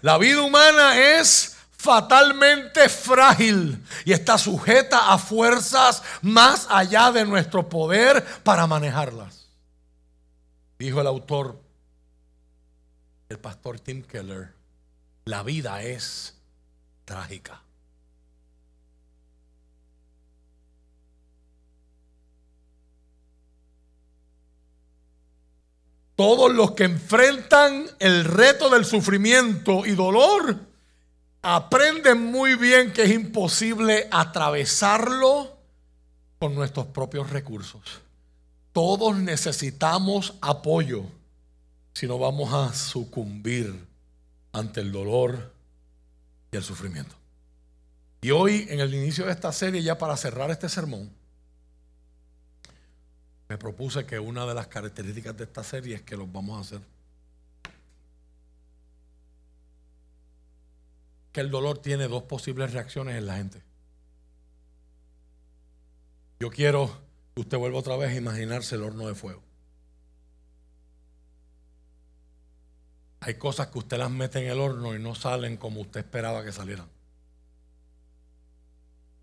La vida humana es fatalmente frágil y está sujeta a fuerzas más allá de nuestro poder para manejarlas. Dijo el autor, el pastor Tim Keller, la vida es trágica. Todos los que enfrentan el reto del sufrimiento y dolor aprenden muy bien que es imposible atravesarlo con nuestros propios recursos. Todos necesitamos apoyo si no vamos a sucumbir ante el dolor y el sufrimiento. Y hoy, en el inicio de esta serie, ya para cerrar este sermón, me propuse que una de las características de esta serie es que los vamos a hacer. Que el dolor tiene dos posibles reacciones en la gente. Yo quiero que usted vuelva otra vez a imaginarse el horno de fuego. Hay cosas que usted las mete en el horno y no salen como usted esperaba que salieran.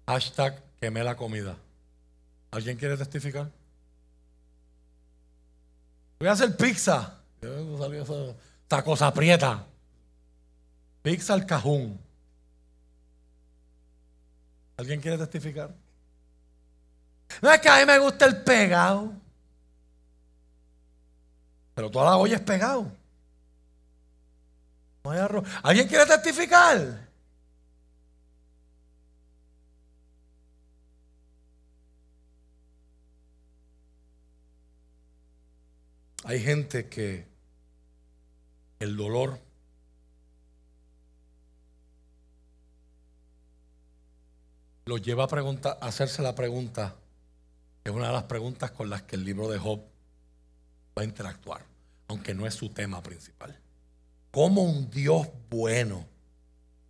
Hashtag quemé la comida. ¿Alguien quiere testificar? Voy a hacer pizza. ¿De salió esa, esa cosa aprieta? Pizza al cajón. ¿Alguien quiere testificar? No es que a mí me gusta el pegado. Pero toda la olla es pegado. No hay arroz. ¿Alguien quiere testificar? Hay gente que el dolor lo lleva a, a hacerse la pregunta, que es una de las preguntas con las que el libro de Job va a interactuar, aunque no es su tema principal. ¿Cómo un Dios bueno,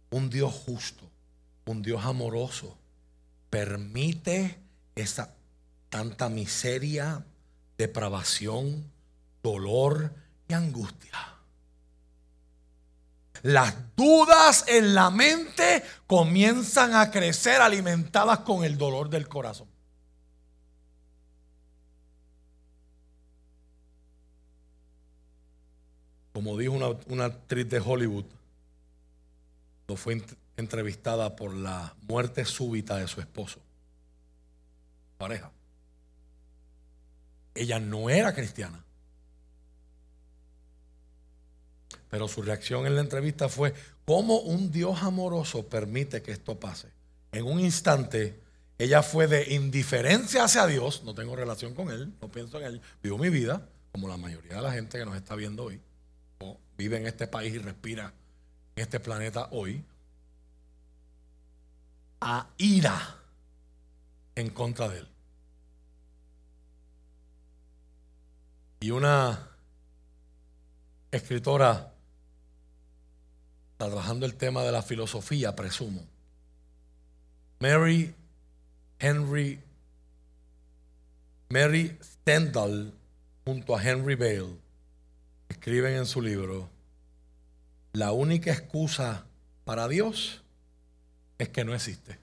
un Dios justo, un Dios amoroso, permite esa tanta miseria, depravación, dolor y angustia? Las dudas en la mente comienzan a crecer alimentadas con el dolor del corazón. Como dijo una, actriz de Hollywood, no fue ent- entrevistada por la muerte súbita de su esposo, pareja. Ella no era cristiana. Pero su reacción en la entrevista fue, ¿cómo un Dios amoroso permite que esto pase? En un instante, ella fue de indiferencia hacia Dios, no tengo relación con Él, no pienso en Él, vivo mi vida, como la mayoría de la gente que nos está viendo hoy, o vive en este país y respira en este planeta hoy, a ira en contra de Él. Y una escritora trabajando el tema de la filosofía, presumo. Mary Henry Mary Stendhal junto a Henry Bale escriben en su libro la única excusa para Dios es que no existe.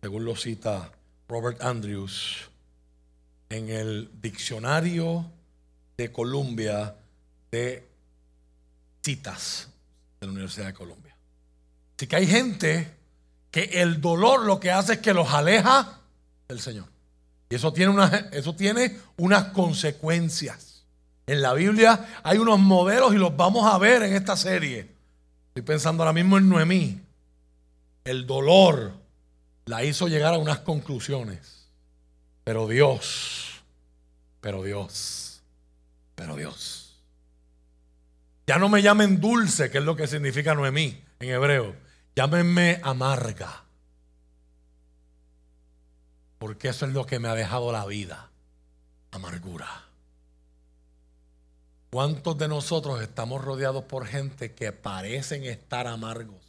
Según lo cita Robert Andrews en el diccionario de Columbia de citas de la Universidad de Columbia. Así que hay gente que el dolor lo que hace es que los aleja del Señor. Y eso tiene, eso tiene unas consecuencias. En la Biblia hay unos modelos y los vamos a ver en esta serie. Estoy pensando ahora mismo en Noemí. El dolor la hizo llegar a unas conclusiones. Pero Dios, pero Dios, pero Dios. Ya no me llamen dulce, que es lo que significa Noemí en hebreo. Llámenme amarga. Porque eso es lo que me ha dejado la vida. Amargura. ¿Cuántos de nosotros estamos rodeados por gente que parecen estar amargos?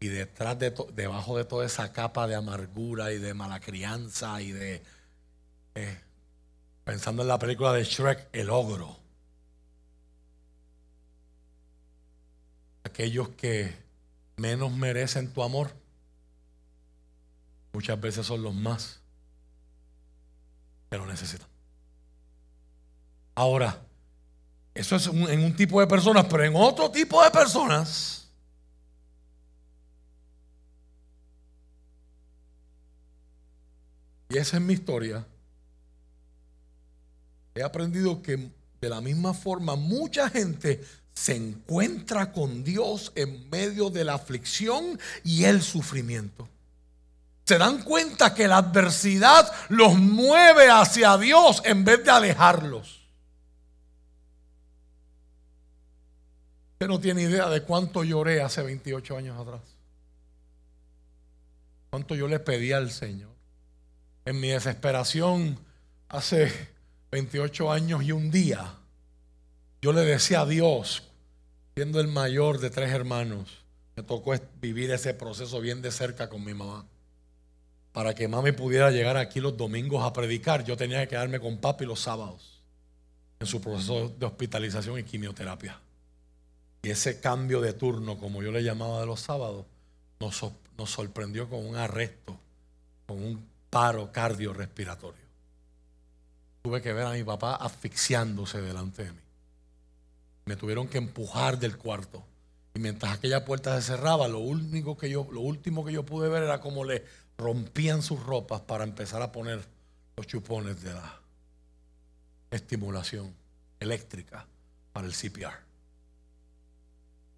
Y detrás de debajo de toda esa capa de amargura y de mala crianza y de eh, pensando en la película de Shrek, el ogro. Aquellos que menos merecen tu amor, muchas veces son los más que lo necesitan. Ahora, eso es en un tipo de personas, pero en otro tipo de personas Y esa es mi historia. He aprendido que de la misma forma mucha gente se encuentra con Dios en medio de la aflicción y el sufrimiento. Se dan cuenta que la adversidad los mueve hacia Dios en vez de alejarlos. Usted no tiene idea de cuánto lloré hace 28 años atrás. Cuánto yo le pedí al Señor en mi desesperación hace 28 años y un día, yo le decía a Dios, siendo el mayor de tres hermanos, me tocó vivir ese proceso bien de cerca con mi mamá. Para que mami pudiera llegar aquí los domingos a predicar, yo tenía que quedarme con papi los sábados en su proceso de hospitalización y quimioterapia. Y ese cambio de turno, como yo le llamaba de los sábados, nos, nos sorprendió con un arresto, con un paro cardiorrespiratorio. Tuve que ver a mi papá asfixiándose delante de mí. Me tuvieron que empujar del cuarto. Y mientras aquella puerta se cerraba, lo único que yo, lo último que yo pude ver era cómo le rompían sus ropas para empezar a poner los chupones de la estimulación eléctrica para el CPR.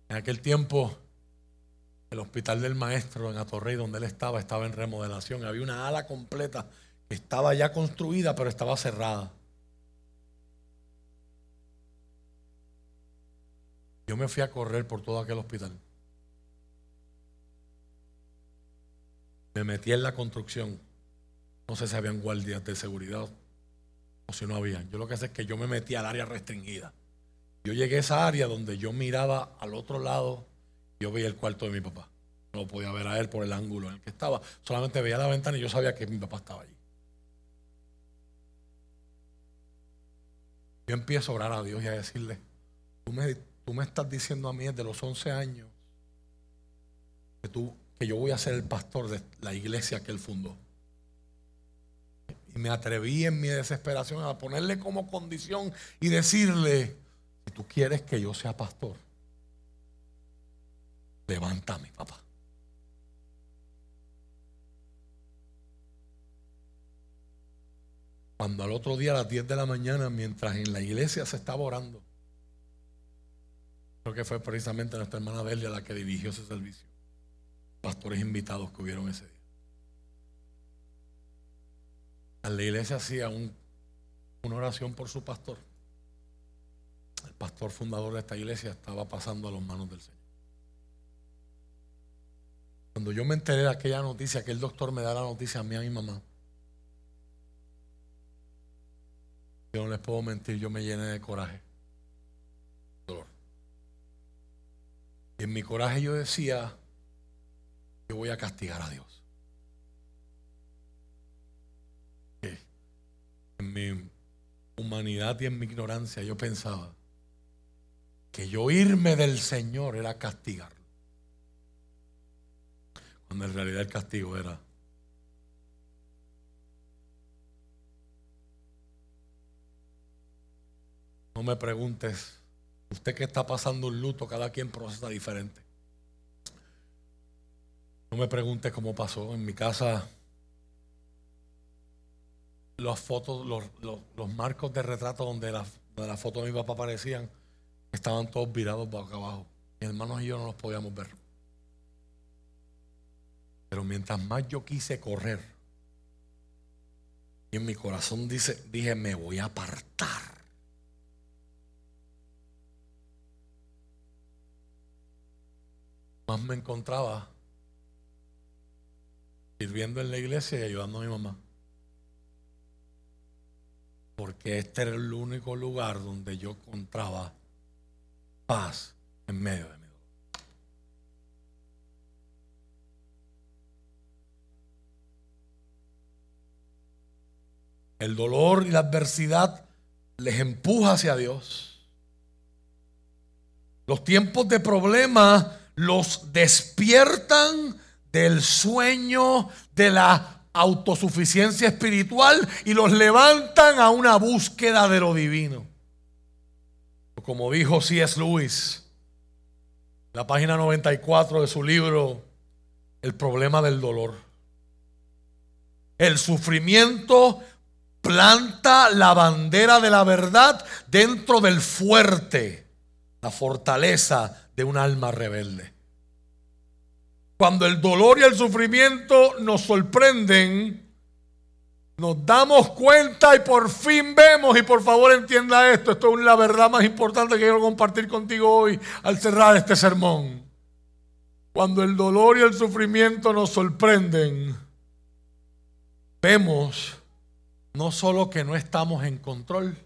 En aquel tiempo el hospital del maestro en Atorrey, donde él estaba, estaba en remodelación. Había una ala completa que estaba ya construida, pero estaba cerrada. Yo me fui a correr por todo aquel hospital. Me metí en la construcción. No sé si habían guardias de seguridad o si no habían. Yo lo que sé es que yo me metí al área restringida. Yo llegué a esa área donde yo miraba al otro lado yo veía el cuarto de mi papá. No podía ver a él por el ángulo en el que estaba. Solamente veía la ventana y yo sabía que mi papá estaba allí. Yo empiezo a orar a Dios y a decirle, tú me, tú me estás diciendo a mí desde los 11 años que, tú, que yo voy a ser el pastor de la iglesia que él fundó. Y me atreví en mi desesperación a ponerle como condición y decirle, si tú quieres que yo sea pastor, levántame, papá. Cuando al otro día a las 10 de la mañana, mientras en la iglesia se estaba orando, creo que fue precisamente nuestra hermana Delia la que dirigió ese servicio, pastores invitados que hubieron ese día. La iglesia hacía una oración por su pastor. El pastor fundador de esta iglesia estaba pasando a las manos del Señor. Cuando yo me enteré de aquella noticia, que el doctor me da la noticia a mí a mi mamá, yo no les puedo mentir, yo me llené de coraje, en mi coraje yo decía, yo voy a castigar a Dios. En mi humanidad y en mi ignorancia yo pensaba que yo irme del Señor era castigar cuando en realidad el castigo era No me preguntes, usted que está pasando un luto, cada quien procesa diferente. me preguntes cómo pasó. En mi casa, las fotos, los, los- marcos de retrato donde las donde las fotos de mi papá aparecían, estaban todos virados boca abajo. Mis hermanos y yo no los podíamos ver. Pero mientras más yo quise correr, y en mi corazón dice, dije, me voy a apartar. Más me encontraba sirviendo en la iglesia y ayudando a mi mamá. Porque este era el único lugar donde yo encontraba paz en medio de mi dolor. El dolor y la adversidad les empuja hacia Dios. Los tiempos de problema los despiertan del sueño de la autosuficiencia espiritual y los levantan a una búsqueda de lo divino. Como dijo C.S. Lewis, la página 94 de su libro El problema del dolor. El sufrimiento planta la bandera de la verdad dentro del fuerte, la fortaleza de un alma rebelde. Cuando el dolor y el sufrimiento nos sorprenden, nos damos cuenta y por fin vemos, y por favor entienda esto, esto es la verdad más importante que quiero compartir contigo hoy al cerrar este sermón. Cuando el dolor y el sufrimiento nos sorprenden, vemos no solo que no estamos en control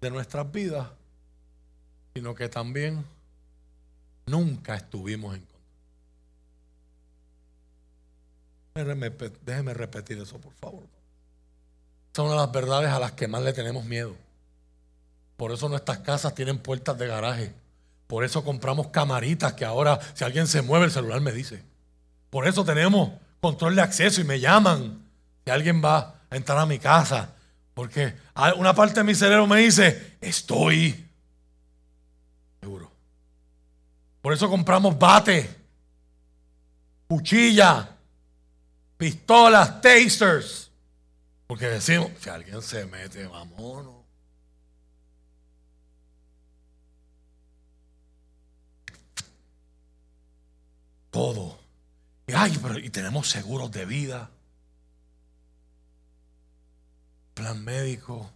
de nuestras vidas, sino que también nunca estuvimos en control. Déjeme, repetir eso, por favor. Son una de las verdades a las que más le tenemos miedo. Por eso nuestras casas tienen puertas de garaje. Por eso compramos camaritas que ahora si alguien se mueve el celular me dice. Por eso tenemos control de acceso y me llaman si alguien va a entrar a mi casa. Porque una parte de mi cerebro me dice, estoy seguro. Por eso compramos bate, cuchilla, pistolas, tasers. Porque decimos, si alguien se mete, vámonos. Todo. Y, ay, pero y tenemos seguros de vida. Plan médico.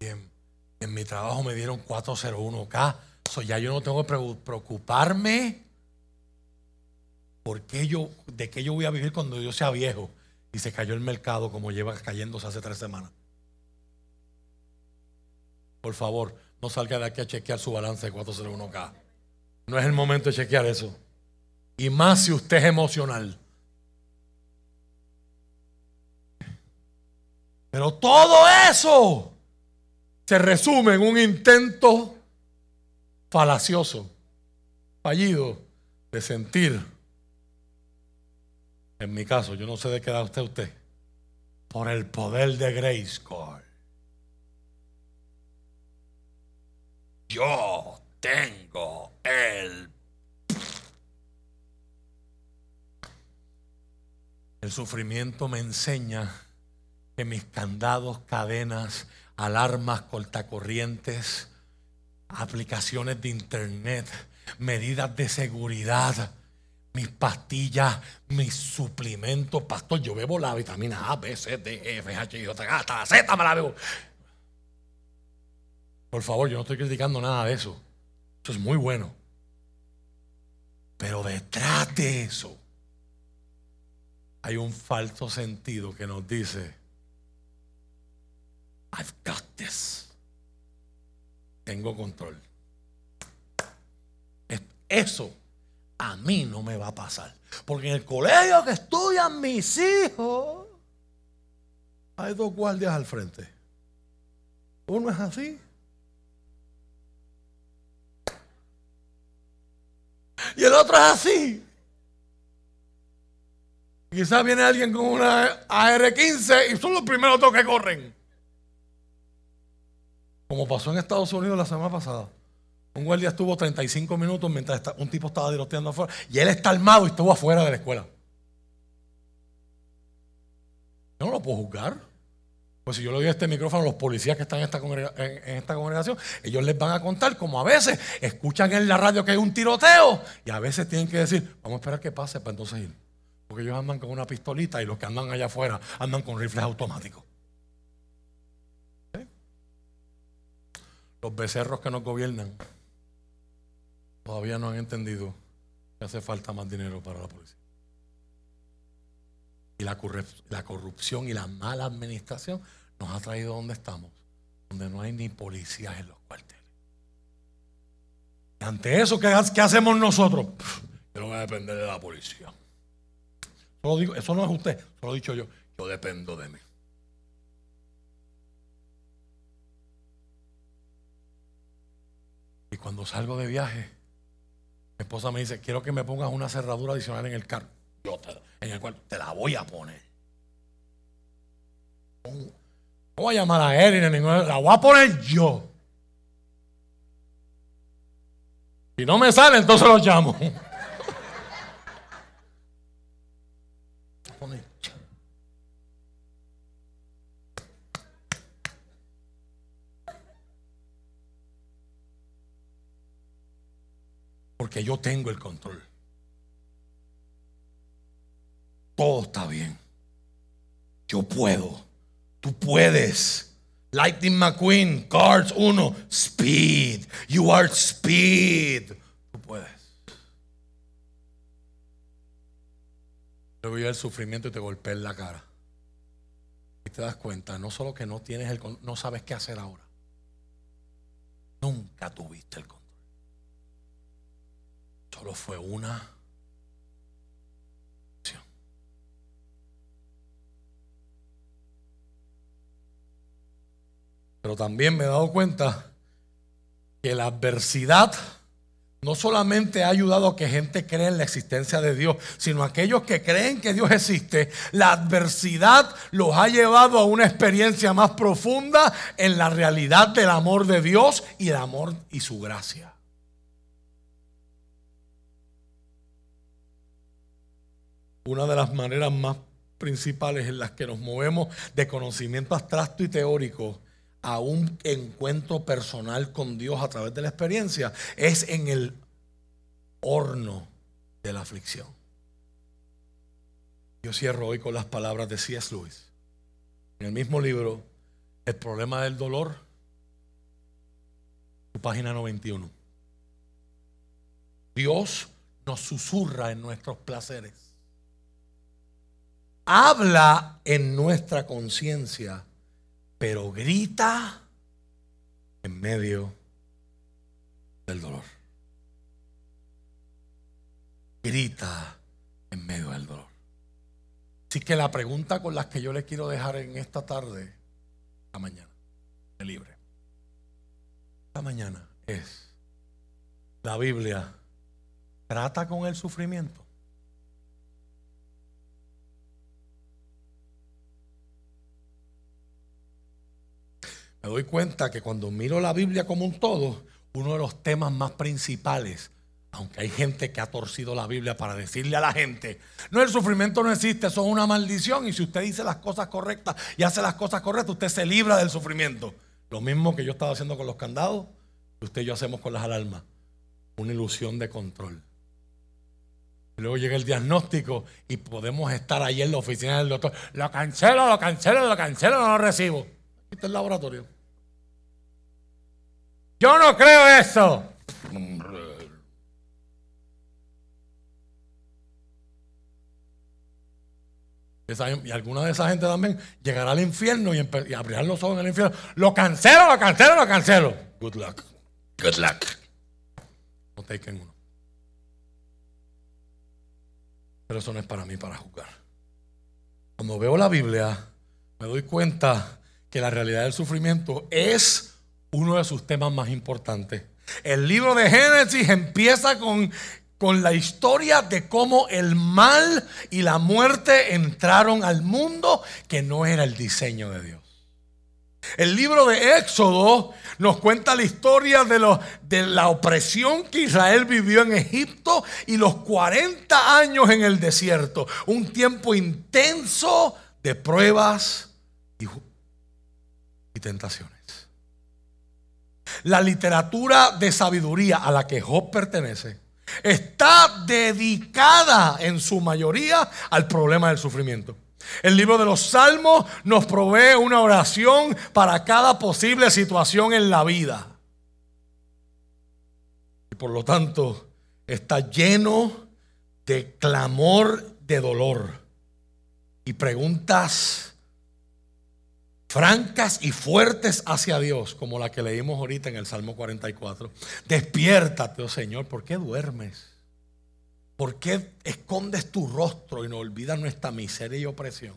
En mi trabajo me dieron 401k. So ya yo no tengo que preocuparme por qué yo, de qué yo voy a vivir cuando yo sea viejo. Y se cayó el mercado como lleva cayéndose hace tres semanas. Por favor, no salga de aquí a chequear su balance de 401k. No es el momento de chequear eso. Y más si usted es emocional. Pero todo eso se resume en un intento falacioso, fallido, de sentir, en mi caso, yo no sé de qué da usted usted, por el poder de Grayskull. Yo tengo el El sufrimiento me enseña mis candados, cadenas, alarmas, cortacorrientes, aplicaciones de internet, medidas de seguridad, mis pastillas, mis suplementos. Pastor, yo bebo la vitamina A, B, C, D, E, F, H, I, J, K, hasta la Z me. Por favor, yo no estoy criticando nada de eso. Eso es muy bueno. Pero detrás de eso hay un falso sentido que nos dice, I've got this. Tengo control. Eso a mí no me va a pasar. Porque en el colegio que estudian mis hijos, hay dos guardias al frente. Uno es así. Y el otro es así. Quizás viene alguien con una AR-15 y son los primeros dos que corren. Como pasó en Estados Unidos la semana pasada. Un guardia estuvo 35 minutos mientras un tipo estaba tiroteando afuera. Y él está armado y estuvo afuera de la escuela. Yo no lo puedo juzgar. Pues si yo le doy este micrófono a los policías que están en esta, en esta congregación, ellos les van a contar como a veces escuchan en la radio que hay un tiroteo y a veces tienen que decir, vamos a esperar que pase para entonces ir. Porque ellos andan con una pistolita y los que andan allá afuera andan con rifles automáticos. Los becerros que nos gobiernan todavía no han entendido que hace falta más dinero para la policía. Y la, corrup- la corrupción y la mala administración nos ha traído donde estamos, donde no hay ni policías en los cuarteles. Y ante eso, ¿qué, ha- qué hacemos nosotros? Yo no voy a depender de la policía. Solo digo, eso no es usted, eso lo he dicho yo. Yo dependo de mí. Y cuando salgo de viaje, mi esposa me dice, quiero que me pongas una cerradura adicional en el carro. Yo te, en el cual te la voy a poner. No voy a llamar a él ni a ninguna, la voy a poner yo. Si no me sale, entonces lo llamo. Porque yo tengo el control. Todo está bien. Yo puedo. Tú puedes. Lightning McQueen, Cards 1, Speed. You are Speed. Tú puedes. Luego llega el sufrimiento y te golpea en la cara. Y te das cuenta, no solo que no tienes el no sabes qué hacer ahora. Nunca tuviste el control. Solo fue una. Pero también me he dado cuenta que la adversidad no solamente ha ayudado a que gente cree en la existencia de Dios, sino aquellos que creen que Dios existe, la adversidad los ha llevado a una experiencia más profunda en la realidad del amor de Dios y el amor y su gracia. Una de las maneras más principales en las que nos movemos de conocimiento abstracto y teórico a un encuentro personal con Dios a través de la experiencia es en el horno de la aflicción. Yo cierro hoy con las palabras de C.S. Lewis. En el mismo libro, El problema del dolor, su página 91. Dios nos susurra en nuestros placeres. Habla en nuestra conciencia pero grita en medio del dolor. Grita en medio del dolor. Así que la pregunta con la que yo les quiero dejar en esta tarde, esta mañana, de libre, esta mañana es, la Biblia trata con el sufrimiento. Me doy cuenta que cuando miro la Biblia como un todo, uno de los temas más principales, aunque hay gente que ha torcido la Biblia para decirle a la gente, no, el sufrimiento no existe, eso es una maldición, y si usted dice las cosas correctas y hace las cosas correctas, usted se libra del sufrimiento. Lo mismo que yo estaba haciendo con los candados, que usted y yo hacemos con las alarmas, una ilusión de control. Luego llega el diagnóstico y podemos estar ahí en la oficina del doctor. Lo cancelo, lo cancelo, lo cancelo, no lo recibo. Está el laboratorio. Yo no creo eso. Esa- y alguna de esa gente también llegará al infierno y, y abrirán los ojos en el infierno. Lo cancelo, lo cancelo, lo cancelo. Good luck. Good luck. No taken uno. Pero eso no es para mí para juzgar. Cuando veo la Biblia, me doy cuenta que la realidad del sufrimiento es uno de sus temas más importantes. El libro de Génesis empieza con, con la historia de cómo el mal y la muerte entraron al mundo que no era el diseño de Dios. El libro de Éxodo nos cuenta la historia de, los- de la opresión que Israel vivió en Egipto y los 40 años en el desierto. Un tiempo intenso de pruebas y, tentaciones. La literatura de sabiduría a la que Job pertenece está dedicada en su mayoría al problema del sufrimiento. El libro de los Salmos nos provee una oración para cada posible situación en la vida. Y por lo tanto, está lleno de clamor de dolor y preguntas francas y fuertes hacia Dios, como la que leímos ahorita en el Salmo 44. Despiértate, oh Señor, ¿por qué duermes? ¿Por qué escondes tu rostro y no olvidas nuestra miseria y opresión?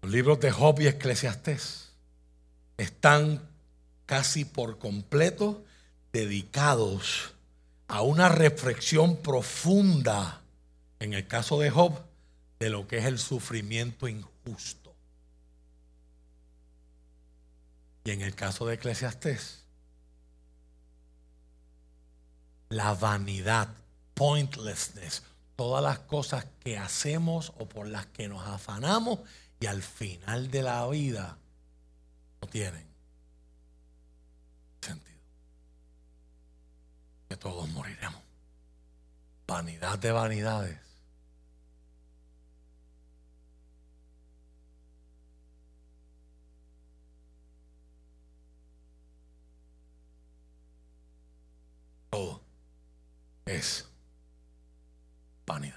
Los libros de Job y Eclesiastés están casi por completo dedicados a una reflexión profunda, en el caso de Job, de lo que es el sufrimiento injusto. Y en el caso de Eclesiastés, la vanidad, pointlessness, todas las cosas que hacemos o por las que nos afanamos y al final de la vida no tienen sentido. Que todos moriremos. Vanidad de vanidades. Todo es vanidad.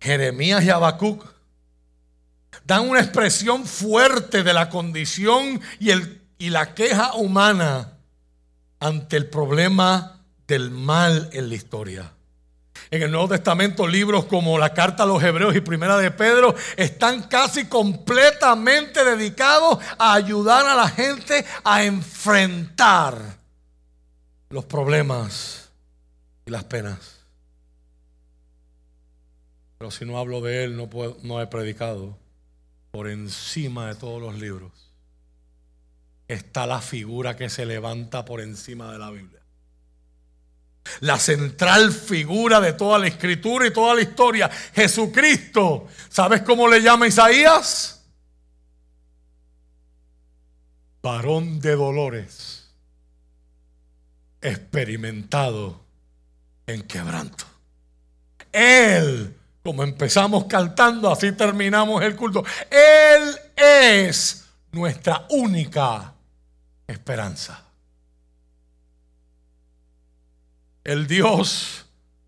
Jeremías y Habacuc dan una expresión fuerte de la condición y, el, y la queja humana ante el problema del mal en la historia. En el Nuevo Testamento, libros como la Carta a los Hebreos y Primera de Pedro están casi completamente dedicados a ayudar a la gente a enfrentar los problemas y las penas. Pero si no hablo de él, no, puedo, no he predicado. Por encima de todos los libros está la figura que se levanta por encima de la Biblia. La central figura de toda la escritura y toda la historia, Jesucristo. ¿Sabes cómo le llama Isaías? Varón de dolores, experimentado en quebranto. Él, como empezamos cantando, así terminamos el culto. Él es nuestra única esperanza. El Dios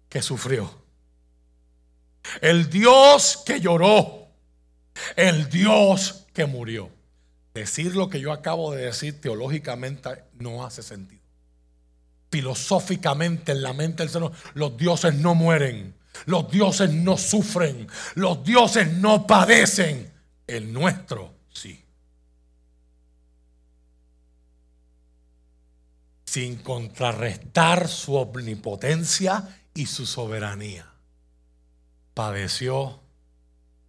que sufrió. El Dios que lloró. El Dios que murió. Decir lo que yo acabo de decir teológicamente no hace sentido. Filosóficamente en la mente del humano, los dioses no mueren. Los dioses no sufren. Los dioses no padecen. El nuestro sí. Sin contrarrestar su omnipotencia y su soberanía. Padeció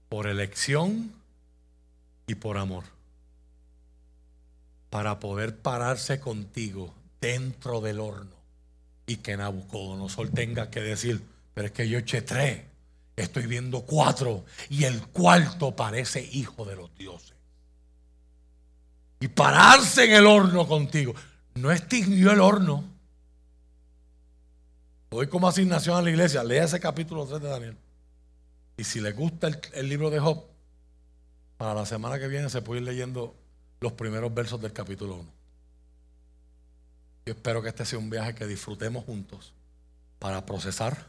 por elección y por amor. Para poder pararse contigo dentro del horno y que Nabucodonosor tenga que decir, pero es que yo eché tres, estoy viendo cuatro y el cuarto parece hijo de los dioses. Y pararse en el horno contigo. No extinguió el horno. Hoy como asignación a la iglesia, lea ese capítulo 3 de Daniel. Y si le gusta el, el libro de Job, para la semana que viene se puede ir leyendo los primeros versos del capítulo 1. Yo espero que este sea un viaje que disfrutemos juntos para procesar,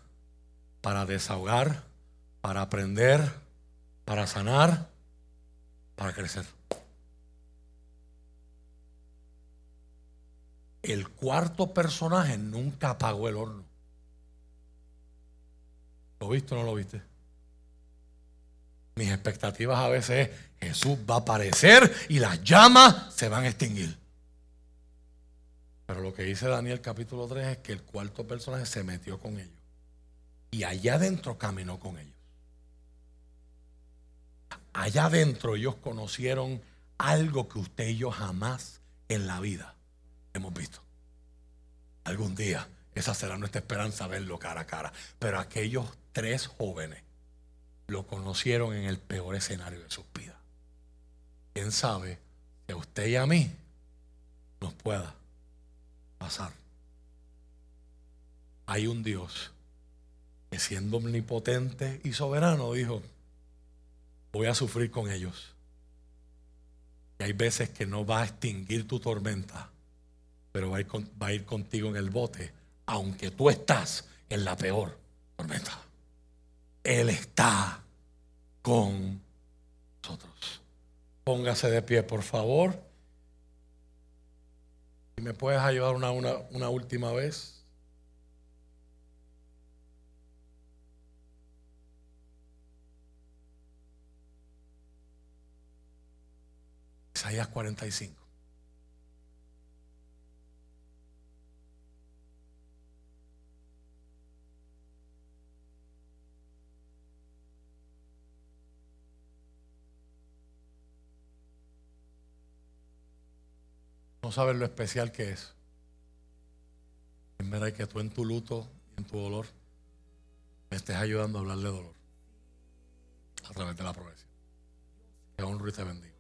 para desahogar, para aprender, para sanar, para crecer. El cuarto personaje nunca apagó el horno. ¿Lo viste o no lo viste? Mis expectativas a veces es Jesús va a aparecer y las llamas se van a extinguir. Pero lo que dice Daniel capítulo 3 es que el cuarto personaje se metió con ellos. Y allá adentro caminó con ellos. allá adentro ellos conocieron algo que usted y yo jamás en la vida hemos visto. Algún día, esa será nuestra esperanza, verlo cara a cara. Pero aquellos tres jóvenes lo conocieron en el peor escenario de sus vidas. ¿Quién sabe que a usted y a mí nos pueda pasar? Hay un Dios que siendo omnipotente y soberano dijo, voy a sufrir con ellos. Y hay veces que no va a extinguir tu tormenta, pero va a ir, contigo en el bote, aunque tú estás en la peor tormenta. Él está con nosotros. Póngase de pie, por favor. Si me puedes ayudar una, una última vez. Isaías 45. No sabes lo especial que es. En verdad que tú en tu luto y en tu dolor me estés ayudando a hablar de dolor a través de la profecía. Que honro y te bendigo.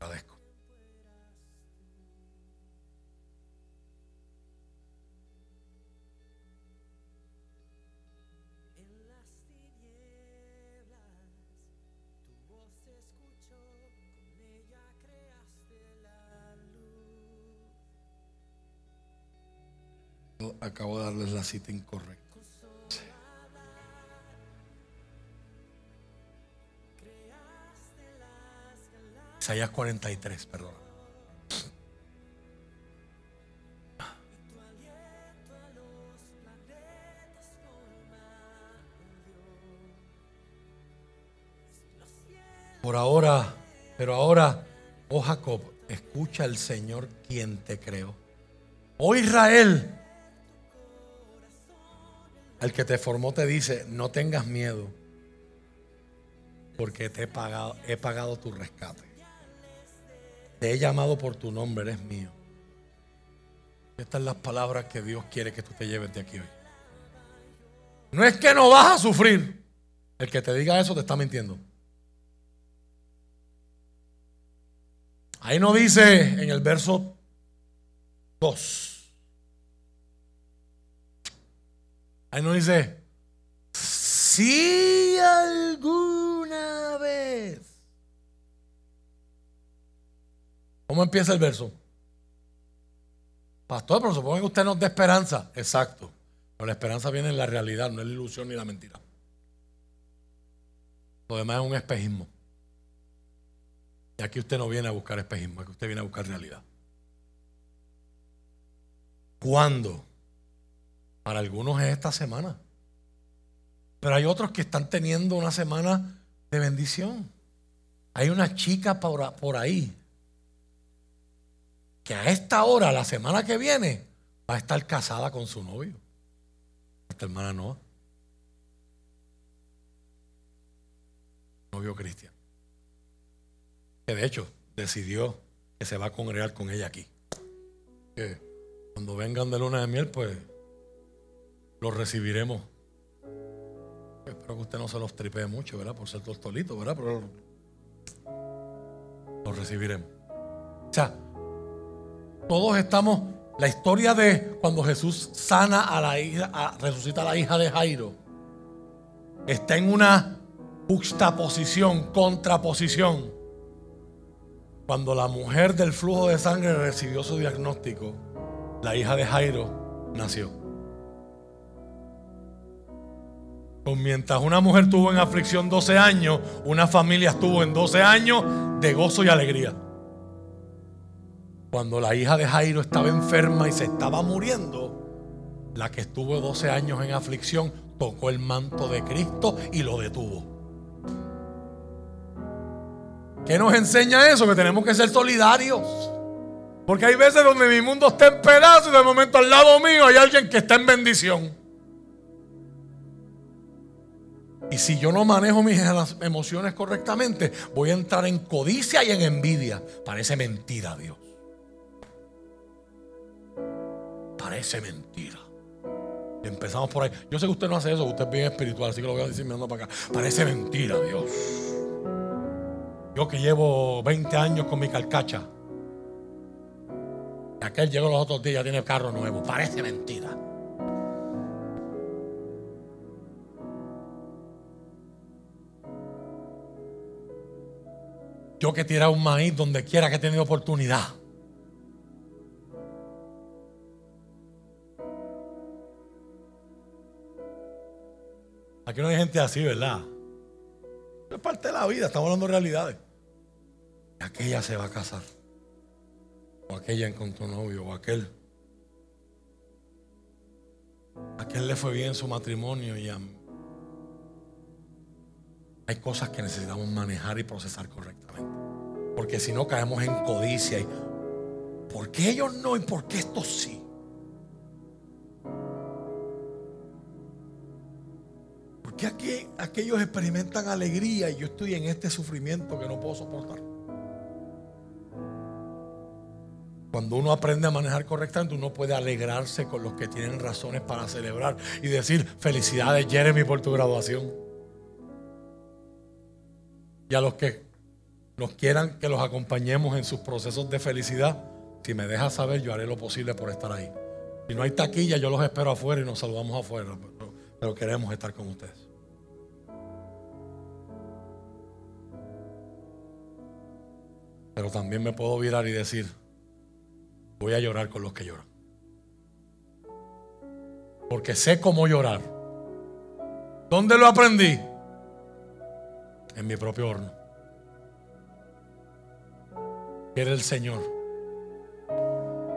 Agradezco. Acabo de darles la cita incorrecta. Isaías 43, perdón. Por ahora, pero ahora, oh Jacob, escucha al Señor quien te creó. Oh Israel, el que te formó te dice, no tengas miedo, porque te he pagado, he pagado tu rescate. Te he llamado por tu nombre, eres mío. Estas son las palabras que Dios quiere que tú te lleves de aquí hoy. No es que no vas a sufrir. El que te diga eso te está mintiendo. Ahí no dice en el verso 2. Ahí no dice, si alguna vez. ¿Cómo empieza el verso? Pastor, pero supongo que usted nos da esperanza. Exacto. Pero la esperanza viene en la realidad, no es la ilusión ni la mentira. Lo demás es un espejismo. Y aquí usted no viene a buscar espejismo, aquí usted viene a buscar realidad. ¿Cuándo? Para algunos es esta semana. Pero hay otros que están teniendo una semana de bendición. Hay una chica por, ahí que a esta hora, la semana que viene, va a estar casada con su novio. Esta hermana Noa. Novio cristiano. Que de hecho decidió que se va a congregar con ella aquí. Que cuando vengan de luna de miel, pues los recibiremos. Espero que usted no se los tripee mucho, ¿verdad? Por ser tostolito, ¿verdad? Pero los recibiremos. O sea, todos estamos. La historia de cuando Jesús sana a la hija, resucita a la hija de Jairo, está en una juxtaposición, contraposición. Cuando la mujer del flujo de sangre recibió su diagnóstico, la hija de Jairo nació. Pues mientras una mujer tuvo en aflicción 12 años, una familia estuvo en 12 años de gozo y alegría. Cuando la hija de Jairo estaba enferma y se estaba muriendo, la que estuvo 12 años en aflicción tocó el manto de Cristo y lo detuvo. ¿Qué nos enseña eso? Que tenemos que ser solidarios. Porque hay veces donde mi mundo está en pedazos y de momento al lado mío hay alguien que está en bendición. Y si yo no manejo mis emociones correctamente, voy a entrar en codicia y en envidia. Parece mentira, Dios. Parece mentira. Empezamos por ahí. Yo sé que usted no hace eso, usted es bien espiritual, así que lo voy a decir mirando para acá. Parece mentira, Dios. Yo que llevo 20 años con mi carcacha. Aquel llegó los otros días, tiene carro nuevo. Parece mentira. Yo que he un maíz donde quiera que he tenido oportunidad. Aquí no hay gente así, ¿verdad? Es parte de la vida, estamos hablando de realidades. Aquella se va a casar. O aquella encontró novio, o aquel. Aquel le fue bien su matrimonio y a- hay cosas que necesitamos manejar y procesar correctamente. Porque si no caemos en codicia y ¿por qué ellos no y por qué estos sí? ¿Por qué aquí, aquellos experimentan alegría y yo estoy en este sufrimiento que no puedo soportar? Cuando uno aprende a manejar correctamente, uno puede alegrarse con los que tienen razones para celebrar y decir, felicidades Jeremy por tu graduación. Y a los que nos quieran que los acompañemos en sus procesos de felicidad, si me dejas saber, yo haré lo posible por estar ahí. Si no hay taquilla, yo los espero afuera y nos saludamos afuera. Pero, queremos estar con ustedes. Pero también me puedo virar y decir, voy a llorar con los que lloran. Porque sé cómo llorar. ¿Dónde lo aprendí? En mi propio horno. Quiere el Señor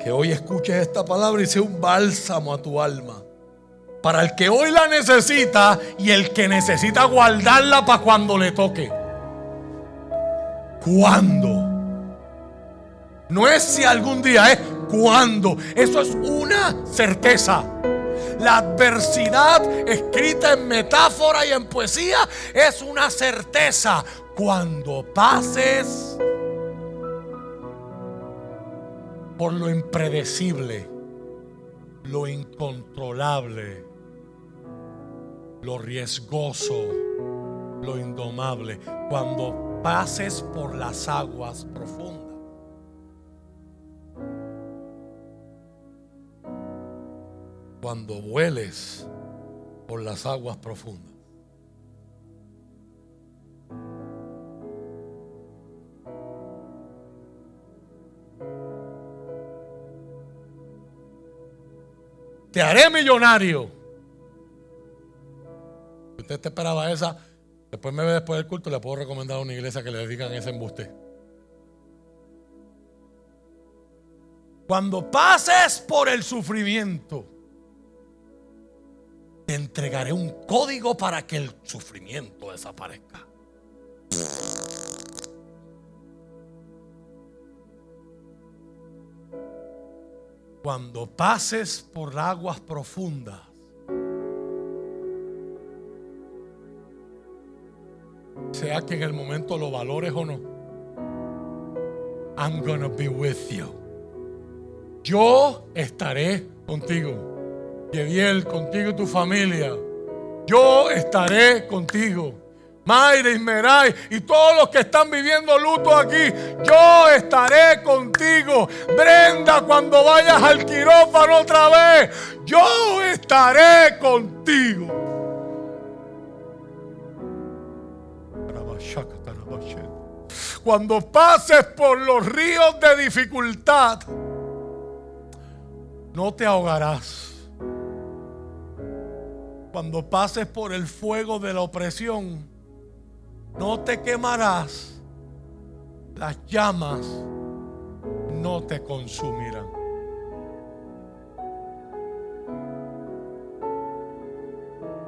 que hoy escuches esta palabra y sea un bálsamo a tu alma. Para el que hoy la necesita y el que necesita guardarla para cuando le toque. ¿Cuándo? No es si algún día, es cuándo. Eso es una certeza. La adversidad escrita en metáfora y en poesía es una certeza. Cuando pases por lo impredecible, lo incontrolable, lo riesgoso, lo indomable, cuando pases por las aguas profundas. Cuando vueles por las aguas profundas. Te haré millonario. Si usted te esperaba esa, después me ve después del culto, le puedo recomendar a una iglesia que le digan ese embuste. Cuando pases por el sufrimiento, te entregaré un código para que el sufrimiento desaparezca. Cuando pases por aguas profundas, sea que en el momento lo valores o no, I'm gonna be with you. Yo estaré contigo. Yediel, contigo y tu familia. Yo estaré contigo. Mayra, Ismeray y todos los que están viviendo luto aquí, yo estaré contigo. Brenda, cuando vayas al quirófano otra vez, yo estaré contigo. Cuando pases por los ríos de dificultad, no te ahogarás. Cuando pases por el fuego de la opresión, no te quemarás. Las llamas no te consumirán.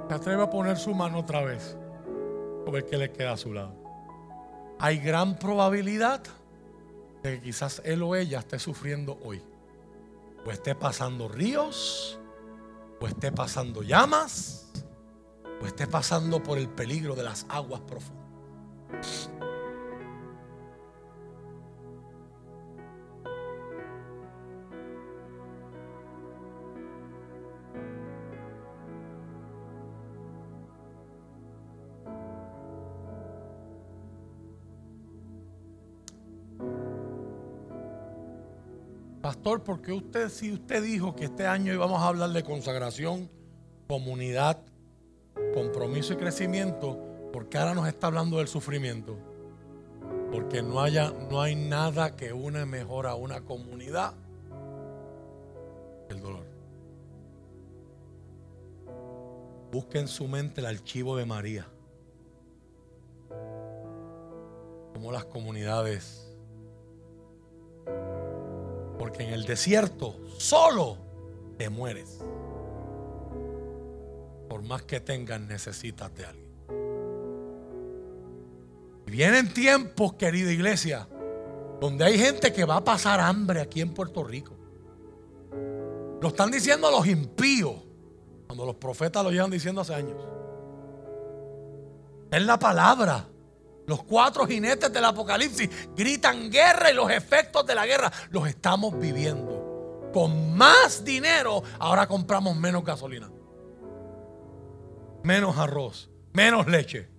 Se atreve a poner su mano otra vez. A ver qué le queda a su lado. Hay gran probabilidad de que quizás él o ella esté sufriendo hoy. O esté pasando ríos, o esté pasando llamas, o esté pasando por el peligro de las aguas profundas. Pastor, porque usted, si usted dijo que este año íbamos a hablar de consagración, comunidad, compromiso y crecimiento, ¿por qué ahora nos está hablando del sufrimiento? Porque no, haya, no hay nada que une mejor a una comunidad que el dolor. Busque en su mente el archivo de María. Como las comunidades porque en el desierto solo te mueres. Por más que tengas, necesitas de alguien. Y vienen tiempos, querida iglesia, donde hay gente que va a pasar hambre aquí en Puerto Rico. Lo están diciendo los impíos, cuando los profetas lo llevan diciendo hace años. Es la palabra. Los cuatro jinetes del Apocalipsis gritan guerra y los efectos de la guerra los estamos viviendo. Con más dinero, ahora compramos menos gasolina, menos arroz, menos leche.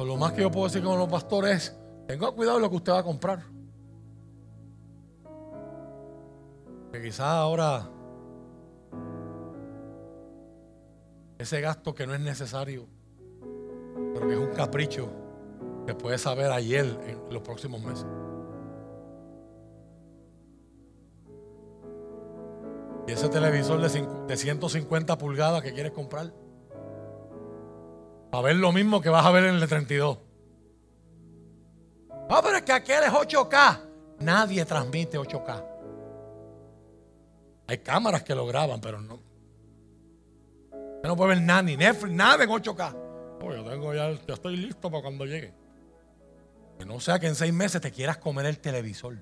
Lo más que yo puedo decir con los pastores es, tenga cuidado de lo que usted va a comprar. Que quizás ahora ese gasto que no es necesario, pero que es un capricho que puede saber ayer en los próximos meses. Y ese televisor de 150 pulgadas que quieres comprar, para ver lo mismo que vas a ver en el de 32. Ah, pero es que aquel es 8K. Nadie transmite 8K. Hay cámaras que lo graban, pero no. Usted no puede ver nada, ni Netflix, nada en 8K. Oh, yo tengo ya, ya estoy listo para cuando llegue. Que no sea que en seis meses te quieras comer el televisor.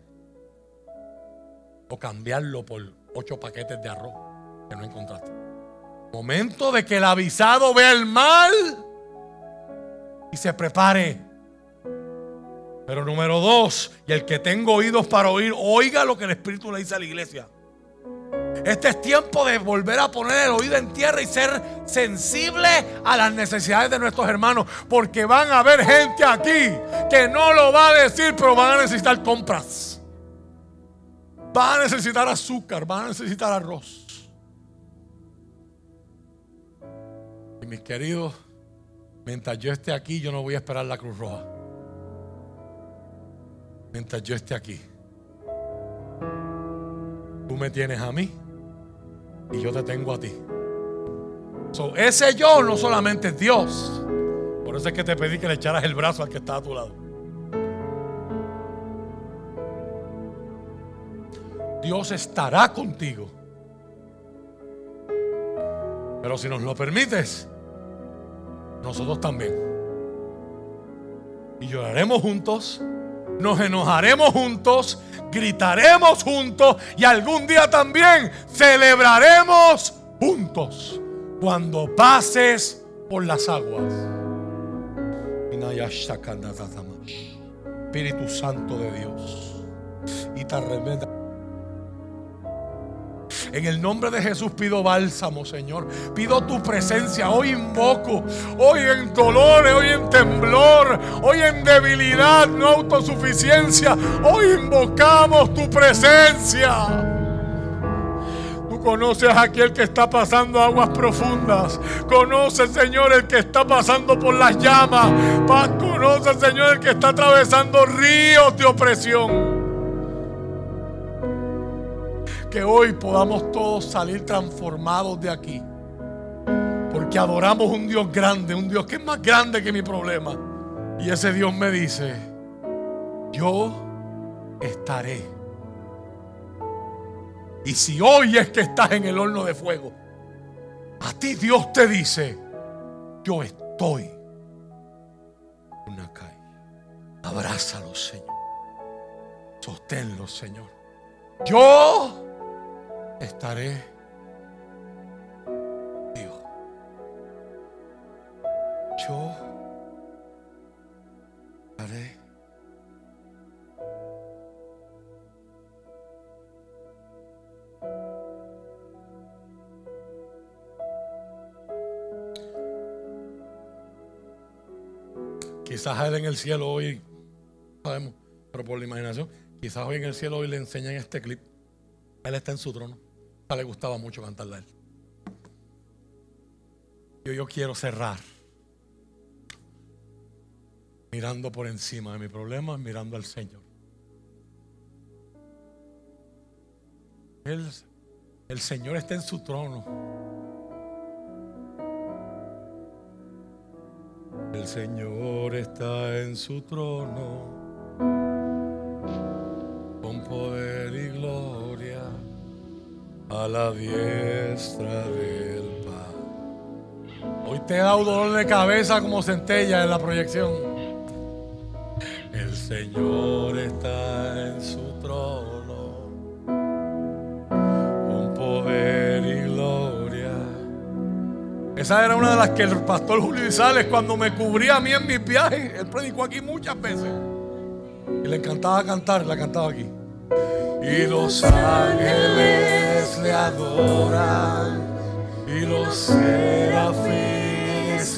O cambiarlo por ocho paquetes de arroz que no encontraste. Momento de que el avisado vea el mal y se prepare. Pero número dos, y el que tenga oídos para oír, oiga lo que el Espíritu le dice a la iglesia. Este es tiempo de volver a poner el oído en tierra y ser sensible a las necesidades de nuestros hermanos. Porque van a haber gente aquí que no lo va a decir, pero van a necesitar compras. Van a necesitar azúcar, van a necesitar arroz. Y mis queridos, mientras yo esté aquí, yo no voy a esperar la Cruz Roja. Mientras yo esté aquí. Tú me tienes a mí y yo te tengo a ti. So, ese yo no solamente es Dios. Por eso es que te pedí que le echaras el brazo al que está a tu lado. Dios estará contigo. Pero si nos lo permites, nosotros también. Y lloraremos juntos, nos enojaremos juntos, gritaremos juntos y algún día también celebraremos juntos cuando pases por las aguas. Espíritu Santo de Dios. Y te. En el nombre de Jesús pido bálsamo, Señor. Pido tu presencia. Hoy invoco. Hoy en dolores, hoy en temblor, hoy en debilidad, no autosuficiencia. Hoy invocamos tu presencia. Tú conoces a aquel que está pasando aguas profundas. Conoces, Señor, el que está pasando por las llamas. Conoces, Señor, el que está atravesando ríos de opresión que hoy podamos todos salir transformados de aquí. Porque adoramos un Dios grande, un Dios que es más grande que mi problema. Y ese Dios me dice, yo estaré. Y si hoy es que estás en el horno de fuego, a ti Dios te dice, yo estoy. Una calle. Abrázalo, Señor. Sosténlo, Señor. Yo estaré contigo. Yo estaré Quizás él en el cielo hoy, no sabemos, pero por la imaginación, quizás hoy en el cielo hoy le enseñan este clip. Él está en su trono. Le gustaba mucho cantarla a él. Yo, yo quiero cerrar mirando por encima de mi problema, mirando al Señor. Él, el Señor está en su trono. El Señor está en su trono a la diestra del Padre. Hoy te he dado dolor de cabeza como centella en la proyección. El Señor está en su trono con poder y gloria. Esa era una de las que el pastor Julio Sales cuando me cubría a mí en mis viajes, él predicó aquí muchas veces. Y le encantaba cantar, la cantaba aquí. Y los ángeles le adoran y los serafines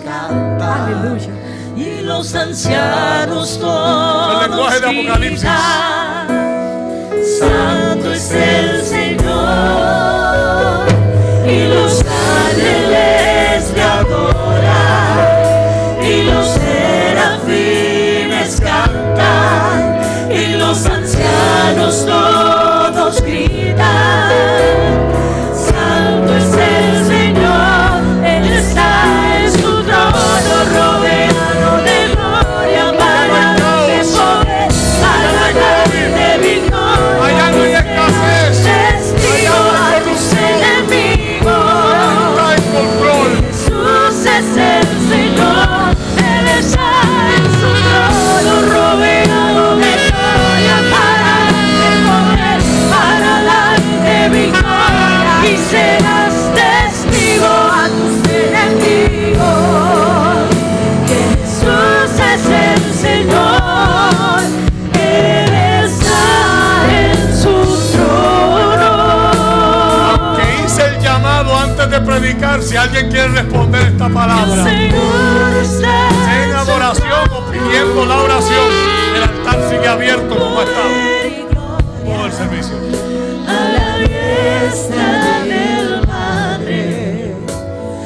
cantan. Aleluya. Y los ancianos todos El lenguaje de Apocalipsis. gritan, Santo es el Señor. Y los ángeles le adoran. Y los serafines cantan. Y los ancianos todos predicar. Si alguien quiere responder esta palabra en adoración o pidiendo la oración, el altar sigue abierto como ha